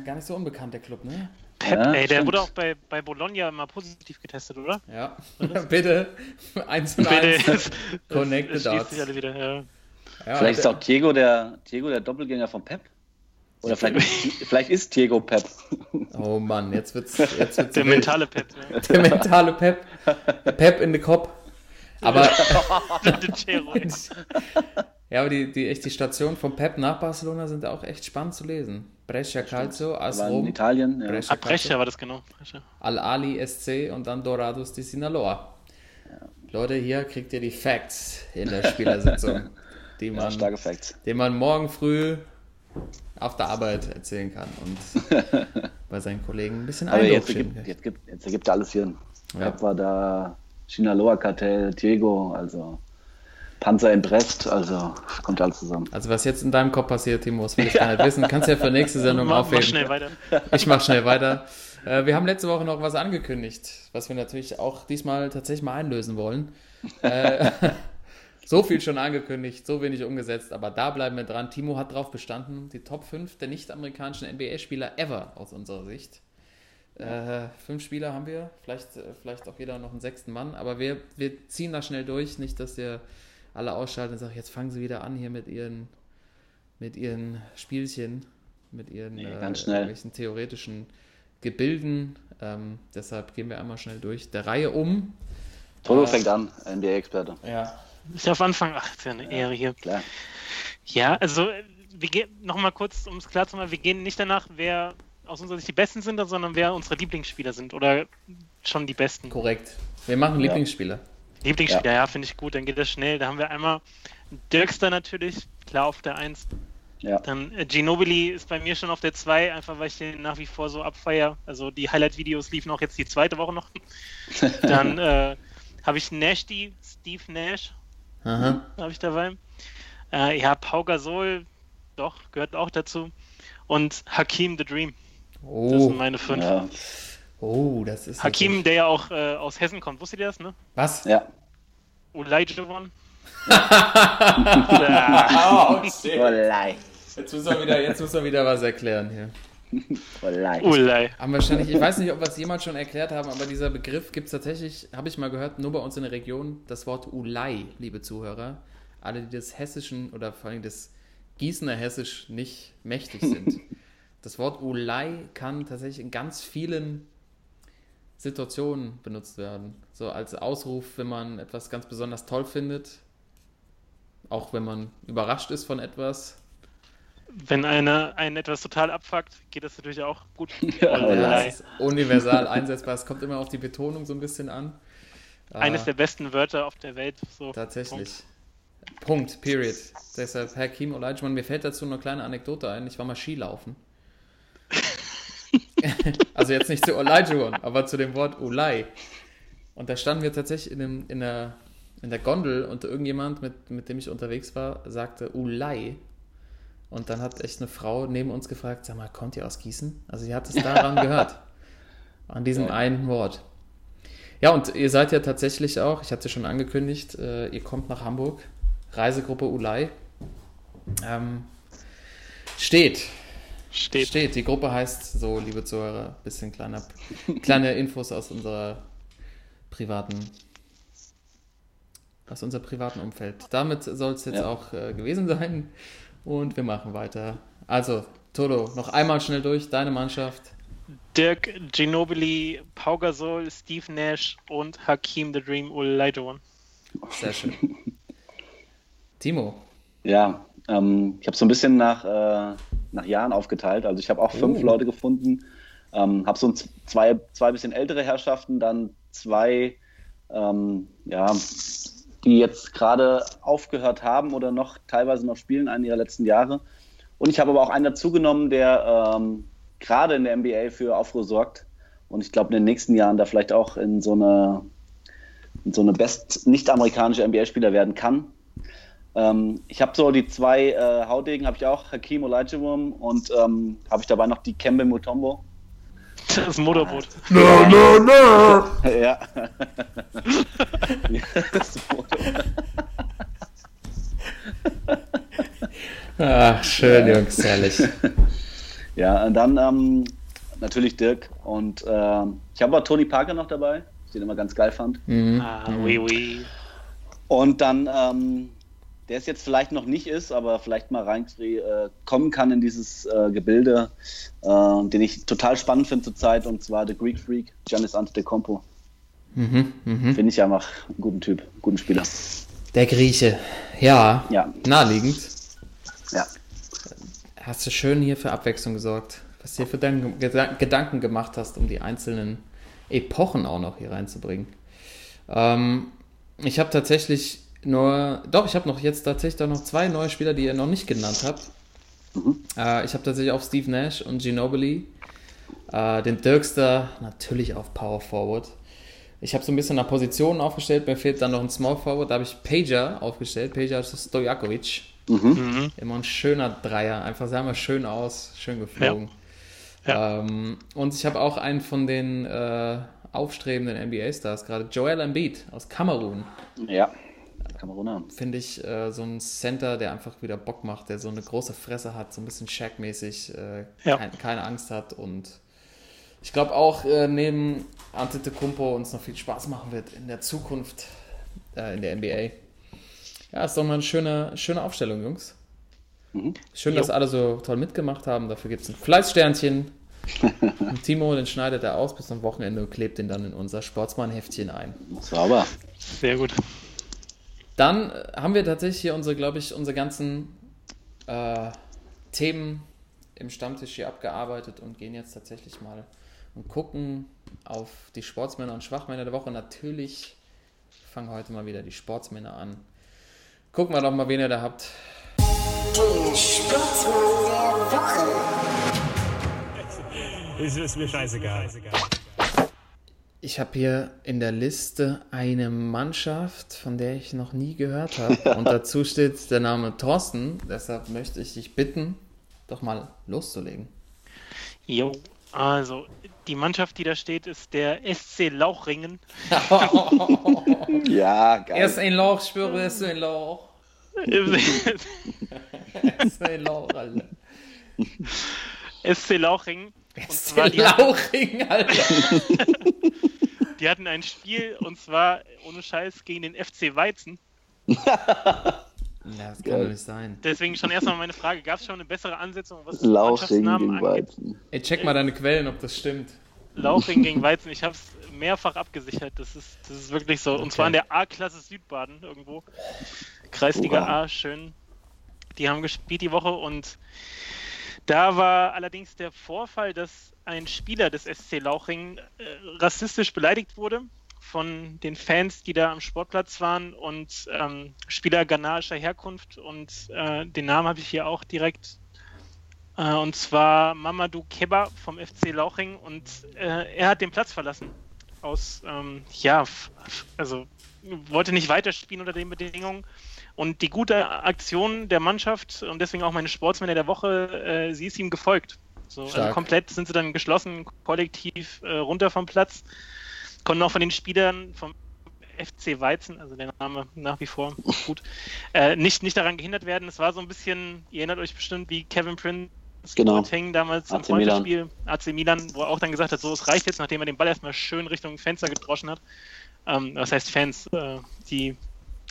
gar, nicht so unbekannt, der Club, ne? Pep, Ja, ey, der stimmt. wurde auch bei, bei Bologna mal positiv getestet, oder? Ja. Bitte, eins und Bitte, eins. es- Connect es the schließt dots. sich alle wieder. Ja. Ja, Vielleicht ist auch Diego der, Diego der Doppelgänger von Pep? Oder vielleicht, vielleicht ist Diego Pep. Oh Mann, jetzt wird's, jetzt wird's Der wild. mentale Pep. Ja. Der mentale Pep. Pep in the Cop. Aber, ja, aber die, die, echt die Stationen von Pep nach Barcelona sind auch echt spannend zu lesen. Brescia Calcio, AS Rom, Italien. Ja. Brescia Ah, Brescia war das genau. Brescia. Al-Ali SC und dann Dorados de Sinaloa. Leute, hier kriegt ihr die Facts in der Spielersitzung, Ja, man, Facts. die man morgen früh auf der Arbeit erzählen kann und bei seinen Kollegen ein bisschen Aber jetzt ergibt, kann. jetzt, gibt, jetzt ergibt alles Sinn. Ja. Pep war da, Sinaloa-Kartell, Diego, also Panzer in Brest, also kommt alles zusammen. Also was jetzt in deinem Kopf passiert, Timo, das will ich gar nicht wissen. Kannst ja für nächste Sendung Mach, aufheben. mach schnell weiter. Ich mach schnell weiter. Äh, wir haben letzte Woche noch was angekündigt, was wir natürlich auch diesmal tatsächlich mal einlösen wollen. Äh, so viel schon angekündigt, so wenig umgesetzt, aber da bleiben wir dran. Timo hat drauf bestanden, die Top 5 der nicht-amerikanischen NBA-Spieler ever aus unserer Sicht. Äh, fünf Spieler haben wir, vielleicht, äh, vielleicht auch jeder noch einen sechsten Mann, aber wir, wir ziehen da schnell durch, nicht, dass ihr alle ausschalten und sagt, jetzt fangen sie wieder an hier mit ihren, mit ihren Spielchen, mit ihren Nee, äh, ganz schnell. irgendwelchen theoretischen Gebilden. Ähm, deshalb gehen wir einmal schnell durch. Der Reihe um. Toto Äh, fängt an, NBA-Experte. Ja. Ist ja auf Anfang. Ach, ist ja eine Ehre hier. Klar. Ja, also wir gehen nochmal kurz, um es klar zu machen, wir gehen nicht danach, wer aus unserer Sicht die Besten sind, sondern wer unsere Lieblingsspieler sind oder schon die Besten. Korrekt. Wir machen Lieblingsspieler. Lieblingsspieler, ja, finde ich gut, dann geht das schnell. Da haben wir einmal Dirkster natürlich, klar auf der 1. Ja. Dann äh, Ginobili ist bei mir schon auf der 2, einfach weil ich den nach wie vor so abfeier. Also die Highlight-Videos liefen auch jetzt die zweite Woche noch. Dann äh, habe ich Nashty, Steve Nash, Aha. habe ich dabei. Äh, ja, Pau Gasol, doch, gehört auch dazu. Und Hakim the Dream, das Oh, sind meine fünf. Ja. oh, das ist. Hakim, natürlich- der ja auch äh, aus Hessen kommt, wusstet ihr das, ne? Was? ja. Olajuwon, Oh, shit. Olei. Jetzt müssen wir wieder, jetzt müssen wir wieder was erklären hier. Olei. Ulei. Haben wahrscheinlich, ich weiß nicht, ob wir es jemand schon erklärt haben, aber dieser Begriff gibt es tatsächlich, habe ich mal gehört, nur bei uns in der Region, das Wort Ulei, liebe Zuhörer. Alle, die des Hessischen oder vor allem des Gießener Hessisch nicht mächtig sind. Das Wort Ulei kann tatsächlich in ganz vielen Situationen benutzt werden. So als Ausruf, wenn man etwas ganz besonders toll findet, auch wenn man überrascht ist von etwas. Wenn einer einen etwas total abfuckt, geht das natürlich auch gut. Ja, es ist universal einsetzbar. Es kommt immer auf die Betonung so ein bisschen an. Eines Äh, der besten Wörter auf der Welt. So. Tatsächlich. Punkt, period. Deshalb Hakim Olajuwon, mir fällt dazu eine kleine Anekdote ein. Ich war mal Skilaufen. also jetzt nicht zu Olajuwon, aber zu dem Wort Ulai. Und da standen wir tatsächlich in, dem, in, der, in der Gondel und irgendjemand, mit, mit dem ich unterwegs war, sagte Ulai. Und dann hat echt eine Frau neben uns gefragt, sag mal, kommt ihr aus Gießen? Also sie hat es daran gehört. An diesem einen Wort. Ja, und ihr seid ja tatsächlich auch, ich hatte es schon angekündigt, äh, ihr kommt nach Hamburg. Reisegruppe Ulai. Ähm, steht. Steht. Steht. Die Gruppe heißt so, liebe Zuhörer, bisschen kleiner, kleine Infos aus unserer privaten, aus unserem privaten Umfeld. Damit soll es jetzt Ja. auch äh, gewesen sein. Und wir machen weiter. Also, Toto, noch einmal schnell durch, deine Mannschaft. Dirk Ginobili, Pau Gasol, Steve Nash und Hakim the Dream Olajuwon. Sehr schön. Timo. Ja, ähm, ich habe so ein bisschen nach, äh, nach Jahren aufgeteilt. Also ich habe auch fünf Oh. Leute gefunden. Ähm, habe so ein, zwei, zwei bisschen ältere Herrschaften, dann zwei, ähm, ja, die jetzt gerade aufgehört haben oder noch teilweise noch spielen, einen ihrer letzten Jahre. Und ich habe aber auch einen dazugenommen, der ähm, gerade in der NBA für Aufruhr sorgt. Und ich glaube, in den nächsten Jahren da vielleicht auch in so eine, in so eine best nicht-amerikanische NBA-Spieler werden kann. Ähm, ich habe so die zwei äh, Haudegen, habe ich auch, Hakim Olajuwon und ähm, habe ich dabei noch die Kembe Mutombo. Das Motorboot. ja. Ja, das Foto. Ach, schön, Jungs, herrlich. ja, und dann ähm, natürlich Dirk und ähm, ich habe aber Tony Parker noch dabei, den ich den immer ganz geil fand. Mhm. Ah, oui, oui. Und dann, ähm, der es jetzt vielleicht noch nicht ist, aber vielleicht mal rein äh, kommen kann in dieses äh, Gebilde, äh, den ich total spannend finde zurzeit, und zwar The Greek Freak, Giannis Antetokounmpo. Mhm, mhm. Finde ich einfach einen guten Typ, einen guten Spieler. Der Grieche. Ja, Ja, naheliegend. ja. Hast du schön hier für Abwechslung gesorgt. Was du hier für deine Geda- Gedanken gemacht hast, um die einzelnen Epochen auch noch hier reinzubringen. Ähm, ich habe tatsächlich nur, doch, ich habe noch jetzt tatsächlich noch zwei neue Spieler, die ihr noch nicht genannt habt. Äh, ich habe tatsächlich auf Steve Nash und Ginobili, äh, den Dirkster natürlich auf Power Forward. Ich habe so ein bisschen nach Positionen aufgestellt, mir fehlt dann noch ein Small Forward, da habe ich Pager aufgestellt, Pager Stojakovic. Mhm. Immer ein schöner Dreier, einfach sah mal schön aus, schön geflogen. Ja. Ähm, und ich habe auch einen von den äh, aufstrebenden NBA-Stars, gerade Joel Embiid aus Kamerun. Ja, Kameruner. Finde ich äh, so ein Center, der einfach wieder Bock macht, der so eine große Fresse hat, so ein bisschen Shaq-mäßig, äh, Ja. kein, keine Angst hat und ich glaube auch äh, neben Antetokounmpo uns noch viel Spaß machen wird in der Zukunft äh, in der NBA. Ja, ist doch mal eine schöne, schöne Aufstellung, Jungs. Schön, dass Jo. alle so toll mitgemacht haben. Dafür gibt es ein Fleißsternchen. Und Timo, den schneidet er aus bis am Wochenende und klebt den dann in unser Sportsmann-Heftchen ein. Sauber. Sehr gut. Dann äh, haben wir tatsächlich hier unsere, glaube ich, unsere ganzen äh, Themen im Stammtisch hier abgearbeitet und gehen jetzt tatsächlich mal und gucken auf die Sportsmänner und Schwachmänner der Woche. Natürlich fangen heute mal wieder die Sportsmänner an. Gucken wir doch mal, wen ihr da habt. Der Sportsmann der Woche. Es ist mir scheißegal. Ich habe hier in der Liste eine Mannschaft, von der ich noch nie gehört habe. Und dazu steht der Name Thorsten. Deshalb möchte ich dich bitten, doch mal loszulegen. Jo. Also, die Mannschaft, die da steht, ist der SC Lauchringen. Ja, geil. Erst ein Loch, ich schwöre, erst ein Loch. Erst ein Loch, Alter. SC Lauchring. Und Erst zwar, ein die, hatten, Lauchring, Alter. Die hatten ein Spiel und zwar ohne Scheiß gegen den FC Weizen. Ja, das kann doch nicht sein. Deswegen schon erstmal meine Frage: Gab es schon eine bessere Ansetzung, was Lauchring Mannschaftsnamen gegen angeht? Weizen. Ey, check mal deine Quellen, ob das stimmt. Lauchring gegen Weizen. Ich habe es mehrfach abgesichert. Das ist, das ist wirklich so. Und Okay. zwar in der A-Klasse Südbaden irgendwo. Kreisliga Hurra. A, schön. Die haben gespielt die Woche und da war allerdings der Vorfall, dass ein Spieler des SC Lauchring äh, rassistisch beleidigt wurde von den Fans, die da am Sportplatz waren und ähm, Spieler ghanaischer Herkunft und äh, den Namen habe ich hier auch direkt äh, und zwar Mamadou Keba vom FC Lauchring und äh, er hat den Platz verlassen. Aus, ähm, ja, also wollte nicht weiterspielen unter den Bedingungen. Und die gute Aktion der Mannschaft und deswegen auch meine Sportsmänner der Woche, äh, sie ist ihm gefolgt. So, also komplett sind sie dann geschlossen, kollektiv äh, runter vom Platz. Konnten auch von den Spielern vom FC Weizen, also der Name nach wie vor gut, äh, nicht, nicht daran gehindert werden. Es war so ein bisschen, ihr erinnert euch bestimmt, wie Kevin Prince Genau. Boateng damals im AC Milan. Freundschaftsspiel AC Milan, wo er auch dann gesagt hat, so es reicht jetzt, nachdem er den Ball erstmal schön Richtung Fenster gedroschen hat. Ähm, was heißt Fans? Äh, die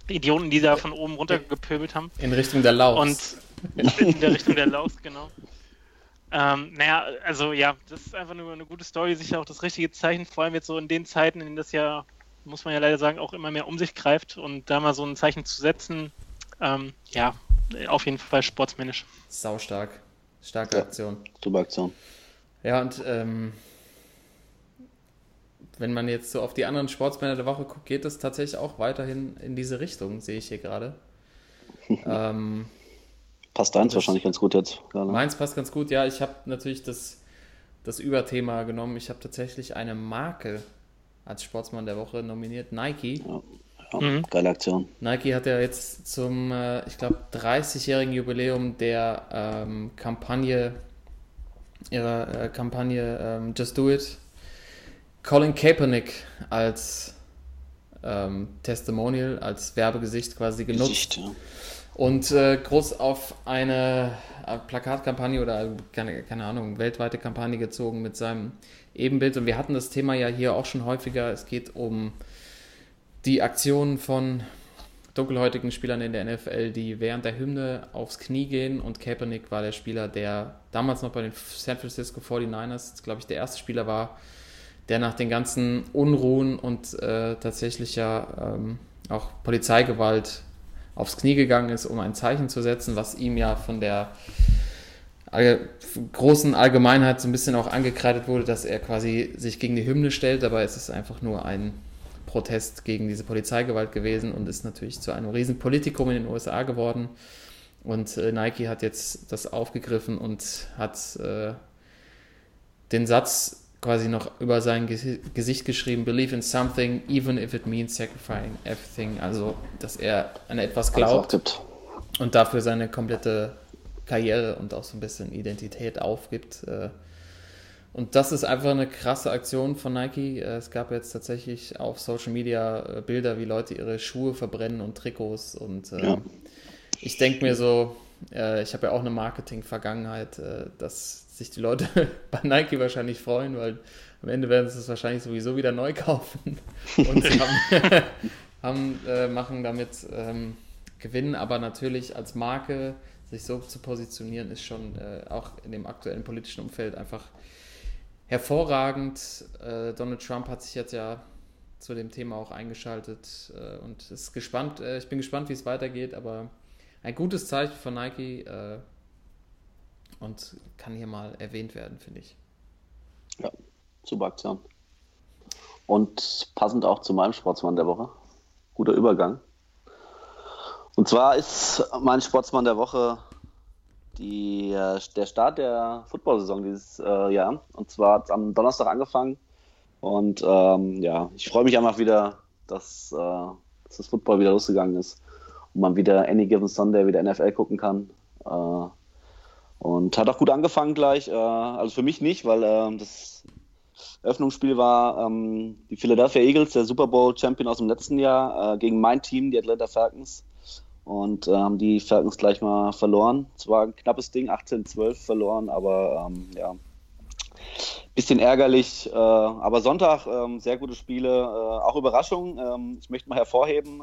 Idioten, die da von oben runter gepöbelt haben. In Richtung der Laus. Und in der Richtung der Laus, genau. Ähm, naja, also ja, das ist einfach nur eine gute Story, sicher auch das richtige Zeichen, vor allem jetzt so in den Zeiten, in denen das ja, muss man ja leider sagen, auch immer mehr um sich greift und da mal so ein Zeichen zu setzen, ähm, ja, auf jeden Fall sportsmännisch. Saustark. Starke Ja. Aktion. Super Aktion. Ja, und ähm, wenn man jetzt so auf die anderen Sportsmänner der Woche guckt, geht es tatsächlich auch weiterhin in diese Richtung, sehe ich hier gerade. ähm, Passt eins wahrscheinlich ganz gut jetzt. gerade. meins passt ganz gut. Ja, ich habe natürlich das, das Überthema genommen. Ich habe tatsächlich eine Marke als Sportsmann der Woche nominiert, Nike. Ja, Mhm. Geile Aktion. Nike hat ja jetzt zum, äh, ich glaube, 30-jährigen Jubiläum der ähm, Kampagne, ihrer äh, Kampagne ähm, Just Do It, Colin Kaepernick als ähm, Testimonial, als Werbegesicht quasi genutzt Gesicht, ja. und äh, groß auf eine äh, Plakatkampagne oder keine, keine Ahnung, weltweite Kampagne gezogen mit seinem Ebenbild. Und wir hatten das Thema ja hier auch schon häufiger. Es geht um die Aktionen von dunkelhäutigen Spielern in der NFL, die während der Hymne aufs Knie gehen. Und Kaepernick war der Spieler, der damals noch bei den San Francisco 49ers, glaube ich, der erste Spieler war, der nach den ganzen Unruhen und äh, tatsächlich ja ähm, auch Polizeigewalt aufs Knie gegangen ist, um ein Zeichen zu setzen, was ihm ja von der all großen Allgemeinheit so ein bisschen auch angekreidet wurde, dass er quasi sich gegen die Hymne stellt, aber es ist einfach nur ein Protest gegen diese Polizeigewalt gewesen und ist natürlich zu einem riesen Politikum in den USA geworden. Und äh, Nike hat jetzt das aufgegriffen und hat äh, den Satz quasi noch über sein Gesi- Gesicht geschrieben, believe in something, even if it means sacrificing everything. Also, dass er an etwas glaubt und dafür seine komplette Karriere und auch so ein bisschen Identität aufgibt. äh. Und das ist einfach eine krasse Aktion von Nike. Äh, Es gab jetzt tatsächlich auf Social Media äh, Bilder, wie Leute ihre Schuhe verbrennen und Trikots. Und Ja. ich denke mir so, ich habe ja auch eine Marketing-Vergangenheit, dass sich die Leute bei Nike wahrscheinlich freuen, weil am Ende werden sie es wahrscheinlich sowieso wieder neu kaufen. Und sie haben, haben, äh, machen damit ähm, Gewinn, aber natürlich als Marke sich so zu positionieren, ist schon äh, auch in dem aktuellen politischen Umfeld einfach hervorragend. Äh, Donald Trump hat sich jetzt ja zu dem Thema auch eingeschaltet äh, und ist gespannt. Äh, ich bin gespannt, wie es weitergeht, aber ein gutes Zeichen von Nike äh, und kann hier mal erwähnt werden, finde ich. Ja, super Aktion. Und passend auch zu meinem Sportsmann der Woche. Guter Übergang. Und zwar ist mein Sportsmann der Woche die, äh, der Start der Football-Saison dieses äh, Jahr. Und zwar hat es am Donnerstag angefangen. Und ähm, ja, ich freue mich einfach wieder, dass, äh, dass das Football wieder losgegangen ist und man wieder Any Given Sunday wieder NFL gucken kann. Äh, und hat auch gut angefangen gleich. Äh, also für mich nicht, weil äh, das Eröffnungsspiel war ähm, die Philadelphia Eagles, der Super Bowl Champion aus dem letzten Jahr, äh, gegen mein Team, die Atlanta Falcons. Und haben die Falcons gleich mal verloren. Es war ein knappes Ding, 18-12 verloren, aber ähm, ja, bisschen ärgerlich. Äh, aber Sonntag ähm, sehr gute Spiele, auch Überraschung. Ähm, ich möchte mal hervorheben,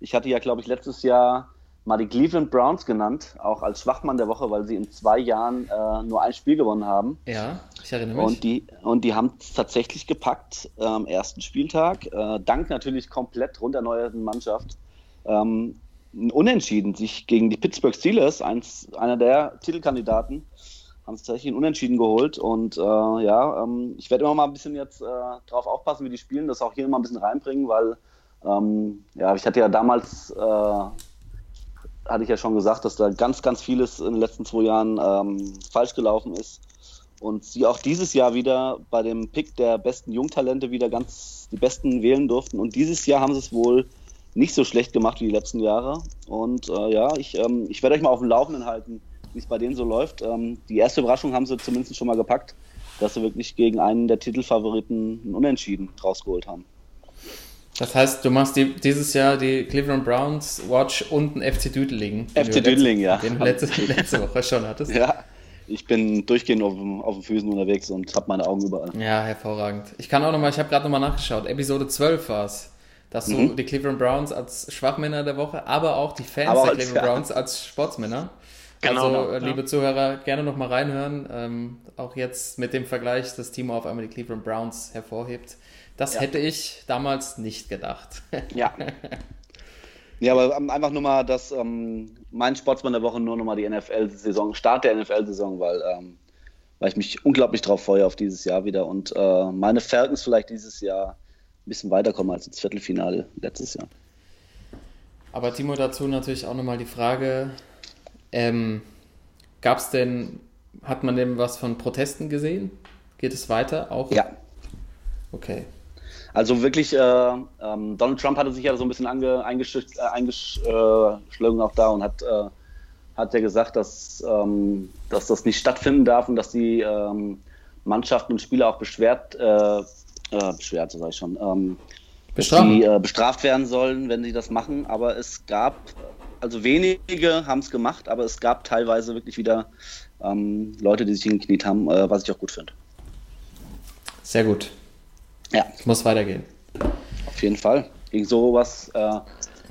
ich hatte ja, glaube ich, letztes Jahr mal die Cleveland Browns genannt, auch als Schwachmann der Woche, weil sie in zwei Jahren äh, nur ein Spiel gewonnen haben. Ja, ich erinnere mich. Und die, und die haben es tatsächlich gepackt am ersten Spieltag, äh, dank natürlich komplett runderneuerten Mannschaft. Ähm, unentschieden sich gegen die Pittsburgh Steelers, eins, einer der Titelkandidaten, haben es tatsächlich einen Unentschieden geholt. Und äh, ja, ähm, ich werde immer mal ein bisschen jetzt äh, drauf aufpassen, wie die spielen, das auch hier immer ein bisschen reinbringen, weil ähm, ja, ich hatte ja damals, äh, hatte ich ja schon gesagt, dass da ganz, ganz vieles in den letzten zwei Jahren ähm, falsch gelaufen ist. Und sie auch dieses Jahr wieder bei dem Pick der besten Jungtalente wieder ganz die besten wählen durften. Und dieses Jahr haben sie es wohl nicht so schlecht gemacht wie die letzten Jahre. Und äh, ja, ich, ähm, ich werde euch mal auf dem Laufenden halten, wie es bei denen so läuft. Ähm, die erste Überraschung haben sie zumindest schon mal gepackt, dass sie wirklich gegen einen der Titelfavoriten einen Unentschieden rausgeholt haben. Das heißt, du machst die, dieses Jahr die Cleveland Browns Watch und einen FC Düdeling. FC Düdeling, ja. Den du letzte, letzte Woche schon hattest. Ja, ich bin durchgehend auf, auf den Füßen unterwegs und habe meine Augen überall. Ja, hervorragend. Ich kann auch nochmal, ich habe gerade nochmal nachgeschaut, Episode 12 war es, dass du Mhm. die Cleveland Browns als Schwachmänner der Woche, aber auch die Fans Aber der Cleveland ja. Browns als Sportsmänner. Genau, also, äh, ja. liebe Zuhörer, gerne nochmal reinhören. Ähm, auch jetzt mit dem Vergleich, dass Timo auf einmal die Cleveland Browns hervorhebt. Das Ja. hätte ich damals nicht gedacht. Ja. Ja, aber ähm, einfach nur mal, dass ähm, mein Sportsmann der Woche nur nochmal die NFL-Saison, Start der NFL-Saison, weil, ähm, weil ich mich unglaublich drauf freue auf dieses Jahr wieder und äh, meine Falcons vielleicht dieses Jahr ein bisschen weiterkommen als ins Viertelfinale letztes Jahr. Aber Timo, dazu natürlich auch nochmal die Frage, ähm, gab es denn, hat man denn was von Protesten gesehen? Geht es weiter auch? Ja. Okay. Also wirklich, äh, ähm, Donald Trump hatte sich ja so ein bisschen ange, eingeschl- äh, auch da und hat, äh, hat ja gesagt, dass, ähm, dass das nicht stattfinden darf und dass die ähm, Mannschaften und Spieler auch beschwert, äh, äh, beschwert, so ich schon, ähm, dass Bestrafen. die äh, bestraft werden sollen, wenn sie das machen. Aber es gab, also wenige haben es gemacht, aber es gab teilweise wirklich wieder ähm, Leute, die sich hingekniet haben, was ich auch gut finde. Sehr gut. Ja. Muss weitergehen. Auf jeden Fall. Gegen sowas, äh,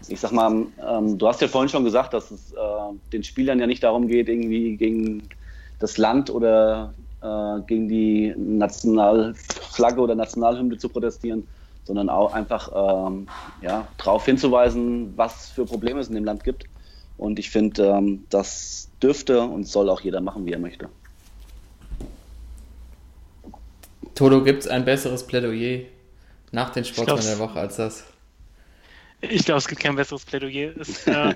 ich sag mal, ähm, du hast ja vorhin schon gesagt, dass es äh, den Spielern ja nicht darum geht, irgendwie gegen das Land oder äh, gegen die Nationalflagge oder Nationalhymne zu protestieren, sondern auch einfach ähm, ja, darauf hinzuweisen, was für Probleme es in dem Land gibt. Und ich finde, ähm, das dürfte und soll auch jeder machen, wie er möchte. Toto, gibt es ein besseres Plädoyer nach den glaub's- der Woche als das? Ich glaube, es gibt kein besseres Plädoyer. Es äh,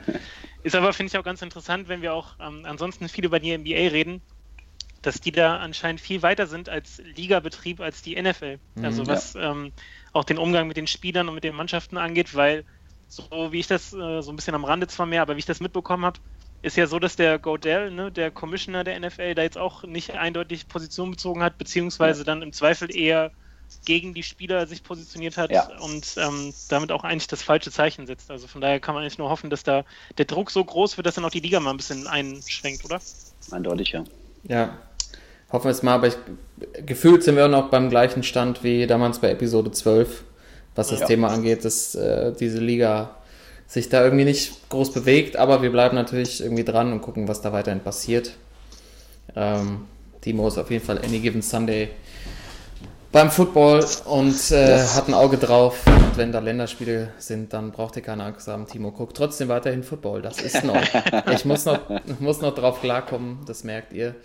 ist aber, finde ich, auch ganz interessant, wenn wir auch ähm, ansonsten viel über die NBA reden, dass die da anscheinend viel weiter sind als Ligabetrieb, als die NFL. Also Mhm, was ähm, auch den Umgang mit den Spielern und mit den Mannschaften angeht, weil so wie ich das äh, so ein bisschen am Rande zwar mehr, aber wie ich das mitbekommen habe, ist ja so, dass der Godell, ne, der Commissioner der NFL, da jetzt auch nicht eindeutig Position bezogen hat, beziehungsweise dann im Zweifel eher gegen die Spieler sich positioniert hat Ja. und ähm, damit auch eigentlich das falsche Zeichen setzt. Also von daher kann man eigentlich nur hoffen, dass da der Druck so groß wird, dass dann auch die Liga mal ein bisschen einschränkt, oder? Eindeutig, ja. Ja, hoffen wir es mal, aber ich, gefühlt sind wir auch noch beim gleichen Stand wie damals bei Episode 12, was das Ja. Thema angeht, dass äh, diese Liga sich da irgendwie nicht groß bewegt, aber wir bleiben natürlich irgendwie dran und gucken, was da weiterhin passiert. Ähm, Timo ist auf jeden Fall Any Given Sunday beim Football und äh, Yes. hat ein Auge drauf. Und wenn da Länderspiele sind, dann braucht ihr keine Angst haben. Timo guckt trotzdem weiterhin Football. Das ist noch. ich muss noch, muss noch drauf klarkommen, das merkt ihr.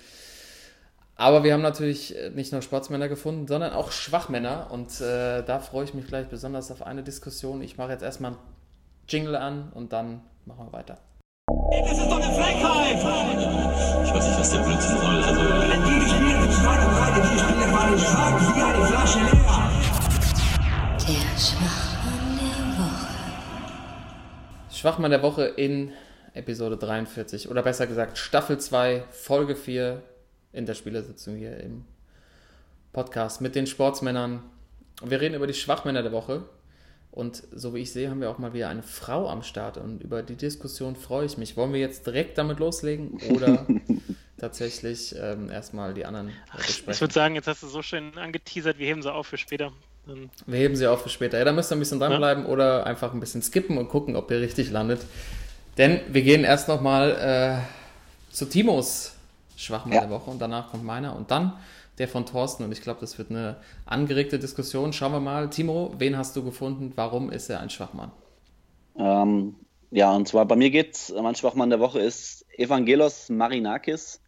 Aber wir haben natürlich nicht nur Sportsmänner gefunden, sondern auch Schwachmänner. Und äh, da freue ich mich gleich besonders auf eine Diskussion. Ich mache jetzt erstmal einen Jingle an und dann machen wir weiter. Das ist doch eine Frechheit! Ich weiß nicht, was der Blödsinn soll. Also, Die spielen mit zwei und drei, die spielen waren stark wie eine Flasche leer. Der Schwachmann der Woche. Schwachmann der Woche in Episode 43 oder besser gesagt Staffel 2, Folge 4 in der Spielersitzung hier im Podcast mit den Sportsmännern. Wir reden über die Schwachmänner der Woche. Und so wie ich sehe, haben wir auch mal wieder eine Frau am Start. Und über die Diskussion freue ich mich. Wollen wir jetzt direkt damit loslegen oder tatsächlich ähm, erstmal die anderen äh, besprechen? Ich würde sagen, jetzt hast du so schön angeteasert, wir heben sie auf für später. Dann Wir heben sie auf für später. Ja, da müsst ihr ein bisschen dranbleiben oder einfach ein bisschen skippen und gucken, ob ihr richtig landet. Denn wir gehen erst nochmal äh, zu Timos Schwachmann Ja. der Woche und danach kommt meiner und dann der von Thorsten. Und ich glaube, das wird eine angeregte Diskussion. Schauen wir mal. Timo, wen hast du gefunden? Warum ist er ein Schwachmann? Ähm, ja, und zwar bei mir geht's, mein Schwachmann der Woche ist Evangelos Marinakis,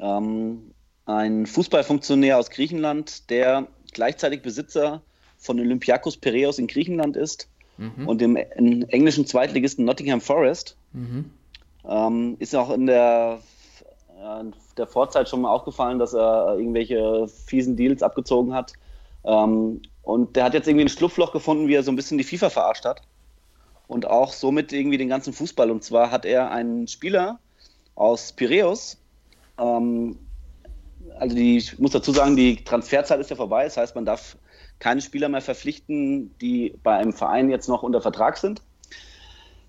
ähm, ein Fußballfunktionär aus Griechenland, der gleichzeitig Besitzer von Olympiakos Piraeus in Griechenland ist und dem en- englischen Zweitligisten Nottingham Forest. Ähm, ist auch in der, äh, der Vorzeit schon mal aufgefallen, dass er irgendwelche fiesen Deals abgezogen hat. Ähm, und der hat jetzt irgendwie ein Schlupfloch gefunden, wie er so ein bisschen die FIFA verarscht hat und auch somit irgendwie den ganzen Fußball. Und zwar hat er einen Spieler aus Piräus, ähm, also die, ich muss dazu sagen, die Transferzeit ist ja vorbei, das heißt, man darf keine Spieler mehr verpflichten, die bei einem Verein jetzt noch unter Vertrag sind.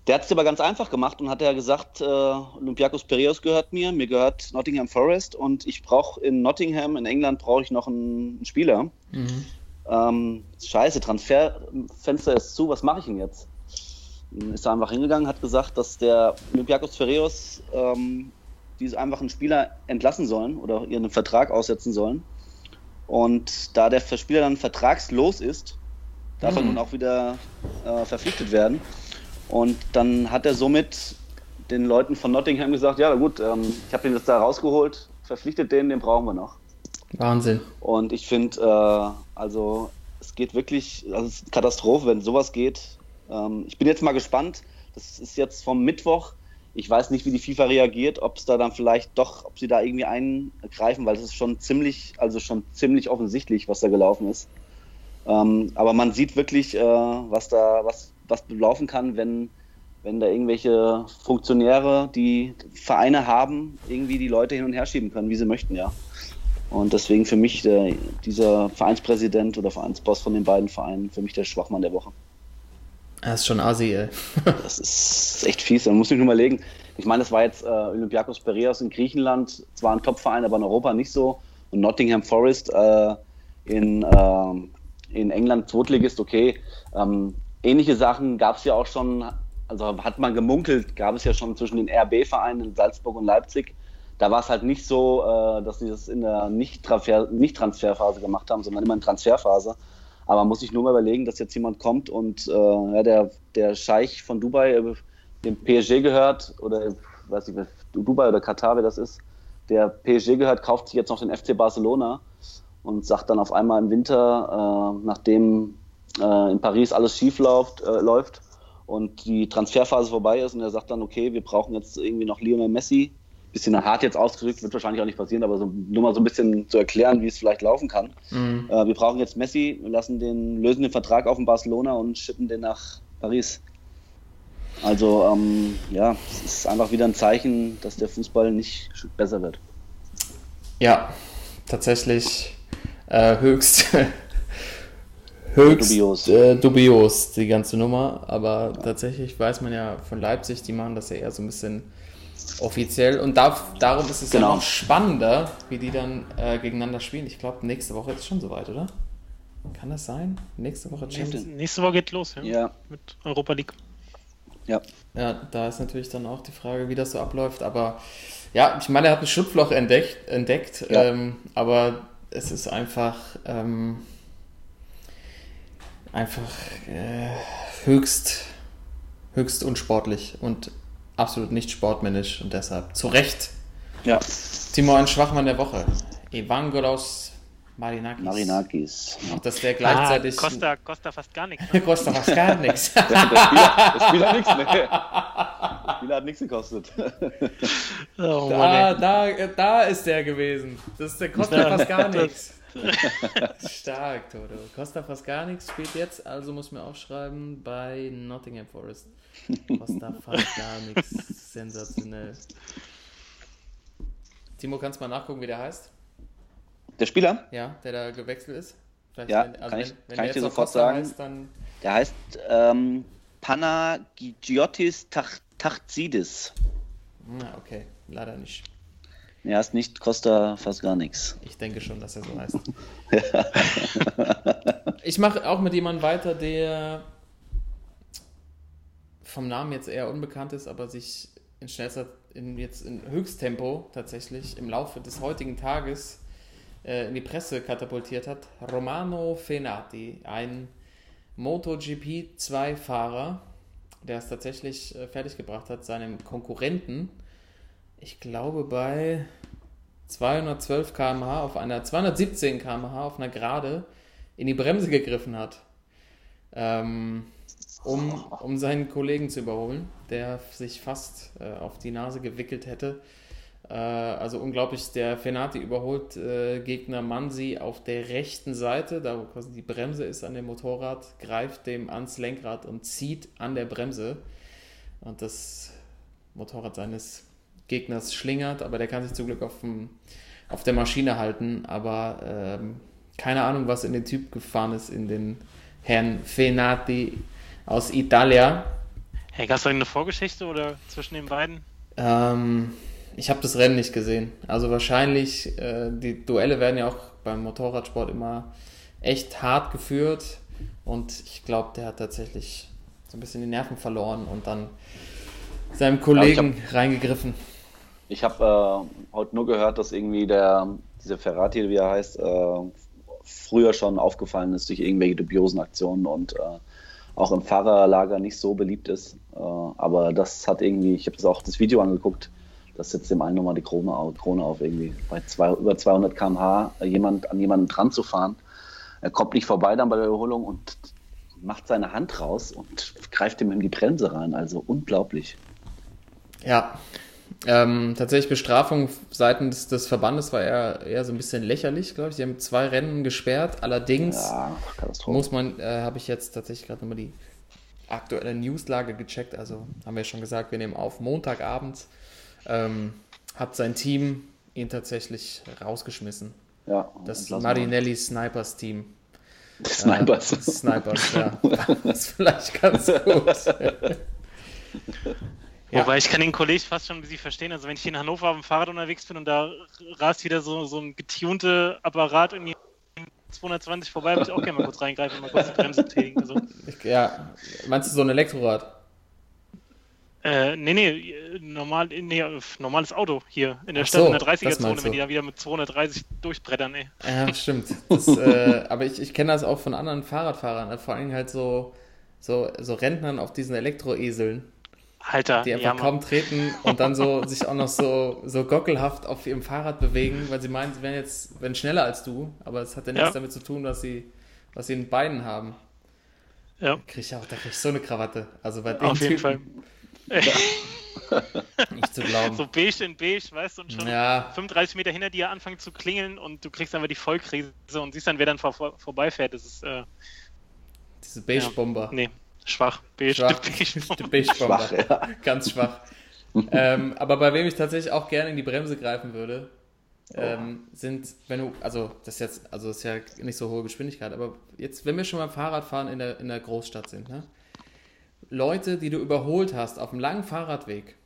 Der hat es aber ganz einfach gemacht und hat ja gesagt, äh, Olympiakos Piraeus gehört mir, mir gehört Nottingham Forest und ich brauche in Nottingham, in England, brauche ich noch einen, einen Spieler. Ähm, scheiße, Transferfenster ist zu, was mache ich denn jetzt? ist er einfach hingegangen, hat gesagt, dass der Olympiakos Piraeus ähm, diese einfach einen Spieler entlassen sollen oder ihren Vertrag aussetzen sollen. Und da der Spieler dann vertragslos ist, darf er nun auch wieder äh, verpflichtet werden. Und dann hat er somit den Leuten von Nottingham gesagt, ja gut, ähm, ich habe den jetzt da rausgeholt, verpflichtet den, den brauchen wir noch. Wahnsinn. Und ich finde, äh, also es geht wirklich, also es ist eine Katastrophe, wenn sowas geht. Ähm, ich bin jetzt mal gespannt. Das ist jetzt vom Mittwoch. Ich weiß nicht, wie die FIFA reagiert, ob es da dann vielleicht doch, ob sie da irgendwie eingreifen, weil es ist schon ziemlich, also schon ziemlich offensichtlich, was da gelaufen ist. Ähm, aber man sieht wirklich, äh, was da, was, was laufen kann, wenn, wenn da irgendwelche Funktionäre, die Vereine haben, irgendwie die Leute hin und her schieben können, wie sie möchten, ja. Und deswegen für mich der, dieser Vereinspräsident oder Vereinsboss von den beiden Vereinen, für mich der Schwachmann der Woche. Er ist schon assi, ey. Das ist echt fies. Man muss sich nur überlegen. Ich meine, das war jetzt äh, Olympiakos Piraeus in Griechenland, zwar ein Topverein, aber in Europa nicht so. Und Nottingham Forest äh, in, ähm, in England Zweitligist, okay. Ähm, ähnliche Sachen gab es ja auch schon, also hat man gemunkelt, gab es ja schon zwischen den RB-Vereinen in Salzburg und Leipzig. Da war es halt nicht so, äh, dass sie das in der Nicht-Transfer- Nicht-Transferphase gemacht haben, sondern immer in Transferphase. Aber man muss sich nur mal überlegen, dass jetzt jemand kommt und äh, der, der Scheich von Dubai, äh, dem PSG gehört, oder weiß ich, Dubai oder Katar, wer das ist, der PSG gehört, kauft sich jetzt noch den FC Barcelona und sagt dann auf einmal im Winter, äh, nachdem äh, in Paris alles schief läuft, äh, läuft und die Transferphase vorbei ist und er sagt dann, okay, wir brauchen jetzt irgendwie noch Lionel Messi. Bisschen hart jetzt ausgedrückt, wird wahrscheinlich auch nicht passieren, aber so, nur mal so ein bisschen zu erklären, wie es vielleicht laufen kann. Äh, wir brauchen jetzt Messi, wir lassen den, lösen den Vertrag auf in Barcelona und schippen den nach Paris. Also ähm, ja, es ist einfach wieder ein Zeichen, dass der Fußball nicht besser wird. Ja, tatsächlich äh, höchst, höchst Dubios. Äh, dubios, die ganze Nummer. Aber tatsächlich weiß man ja von Leipzig, die machen das ja eher so ein bisschen offiziell. Und da, darum ist es ja Genau. noch spannender, wie die dann äh, gegeneinander spielen. Ich glaube, nächste Woche ist es schon soweit, oder? Kann das sein? Nächste Woche Champions nächste Woche geht los, ja. Ja, Mit Europa League. ja. Ja, da ist natürlich dann auch die Frage, wie das so abläuft. Aber ja, ich meine, er hat ein Schlupfloch entdeckt, entdeckt Ja. ähm, aber es ist einfach, ähm, einfach äh, höchst, höchst unsportlich und absolut nicht sportmännisch und deshalb zu Recht. ja. Timo, ein Schwachmann der Woche. Evangelos Marinakis. Marinakis. Auch dass der gleichzeitig. Ah, Costa, Costa fast gar nichts. Ne? Costa fast gar nichts. Der, der Spieler, der Spieler hat nichts mehr. Der Spieler hat nichts gekostet. Oh, Da, Mann, da, da ist der gewesen. Das ist der Costa fast gar das- nichts. Stark, Toto. Costa fast gar nichts spielt jetzt, also muss mir aufschreiben bei Nottingham Forest. Costa fast gar nichts. Sensationell. Timo, kannst du mal nachgucken, wie der heißt? Der Spieler, Ja, der da gewechselt ist? Vielleicht, Ja, wenn, also kann wenn, ich- wenn kann ich dir sofort Costa sagen. Heißt, dann der heißt ähm, Panagiotis Tach Tachtzidis. na, okay, leider nicht. Er heißt nicht Costa fast gar nichts. Ich denke schon, dass er so heißt. ich mache auch mit jemandem weiter, der vom Namen jetzt eher unbekannt ist, aber sich in schnellster, in, jetzt in Höchsttempo tatsächlich im Laufe des heutigen Tages äh, in die Presse katapultiert hat. Romano Fenati, ein MotoGP 2-Fahrer, der es tatsächlich äh, fertiggebracht hat, seinem Konkurrenten, ich glaube bei 212 km/h auf einer 217 km/h auf einer Gerade in die Bremse gegriffen hat, ähm, um, um seinen Kollegen zu überholen, der sich fast äh, auf die Nase gewickelt hätte. Äh, also unglaublich, der Fenati überholt äh, Gegner Mansi auf der rechten Seite, da wo quasi die Bremse ist an dem Motorrad, greift dem ans Lenkrad und zieht an der Bremse. Und das Motorrad seines Gegners schlingert, aber der kann sich zum Glück auf, dem, auf der Maschine halten. Aber ähm, keine Ahnung, was in den Typ gefahren ist, in den Herrn Fenati aus Italia. Hey, gab es da eine Vorgeschichte oder zwischen den beiden? Ähm, ich habe das Rennen nicht gesehen. Also wahrscheinlich, äh, die Duelle werden ja auch beim Motorradsport immer echt hart geführt. Und ich glaube, der hat tatsächlich so ein bisschen die Nerven verloren und dann seinem Kollegen reingegriffen. Ich habe äh, heute nur gehört, dass irgendwie der, dieser Ferrati, wie er heißt, äh, früher schon aufgefallen ist durch irgendwelche dubiosen Aktionen und äh, auch im Fahrerlager nicht so beliebt ist. Äh, aber das hat irgendwie, ich habe das auch das Video angeguckt, das setzt dem einen nochmal die Krone auf, Krone auf irgendwie bei zwei, über 200 km/h jemand, an jemanden dran zu fahren. Er kommt nicht vorbei dann bei der Überholung und macht seine Hand raus und greift ihm in die Bremse rein. Also unglaublich. Ja, ähm, tatsächlich Bestrafung seitens des Verbandes war eher, eher so ein bisschen lächerlich, glaube ich. Sie haben zwei Rennen gesperrt. Allerdings Ja, muss man, äh, habe ich jetzt tatsächlich gerade nochmal die aktuelle Newslage gecheckt. Also haben wir ja schon gesagt, wir nehmen auf Montagabend. Ähm, hat sein Team ihn tatsächlich rausgeschmissen. Ja, Das Marinelli Snipers Team. Snipers. Äh, Snipers, ja. Das ist vielleicht ganz gut. Ja. Wobei ich kann den Kollegen fast schon ein bisschen verstehen. Also wenn ich hier in Hannover auf dem Fahrrad unterwegs bin und da rast wieder so, so ein getunte Apparat irgendwie 220 vorbei, würde ich auch gerne mal kurz reingreifen und mal kurz die Bremse betätigen. Also, ja, meinst du so ein Elektrorad? äh, nee, nee, normal, nee, normales Auto hier in der Ach Stadt, so, in der das 30er-Zone, meinst wenn die da wieder mit 230 durchbrettern, ey. Ja, stimmt. Das, äh, aber ich, ich kenne das auch von anderen Fahrradfahrern, äh, vor allem halt so, so, so Rentnern auf diesen Elektroeseln, Alter, die einfach ja, kaum treten und dann so sich auch noch so, so gockelhaft auf ihrem Fahrrad bewegen, weil sie meinen, sie wären jetzt wären schneller als du, aber es hat ja nichts Ja. damit zu tun, was sie, was sie in Beinen haben. Ja, Krieg ich auch, da krieg ich so eine Krawatte. Also bei den auf jeden Fall. Nicht zu glauben. So beige in beige, weißt du, und schon Ja. 35 Meter hinter dir anfangen zu klingeln und du kriegst einfach die Vollkrise und siehst dann, wer dann vor, vor, vorbeifährt. Das ist, äh, Diese Beige-Bomber. nee, schwach. Beige, Schwach. beige. Schwach, ja. Ganz schwach. ähm, aber bei wem ich tatsächlich auch gerne in die Bremse greifen würde, ähm, sind, wenn du, also das ist jetzt, also das ist ja nicht so hohe Geschwindigkeit, aber jetzt, wenn wir schon beim Fahrradfahren in der, in der Großstadt sind, ne? Leute, die du überholt hast auf einem langen Fahrradweg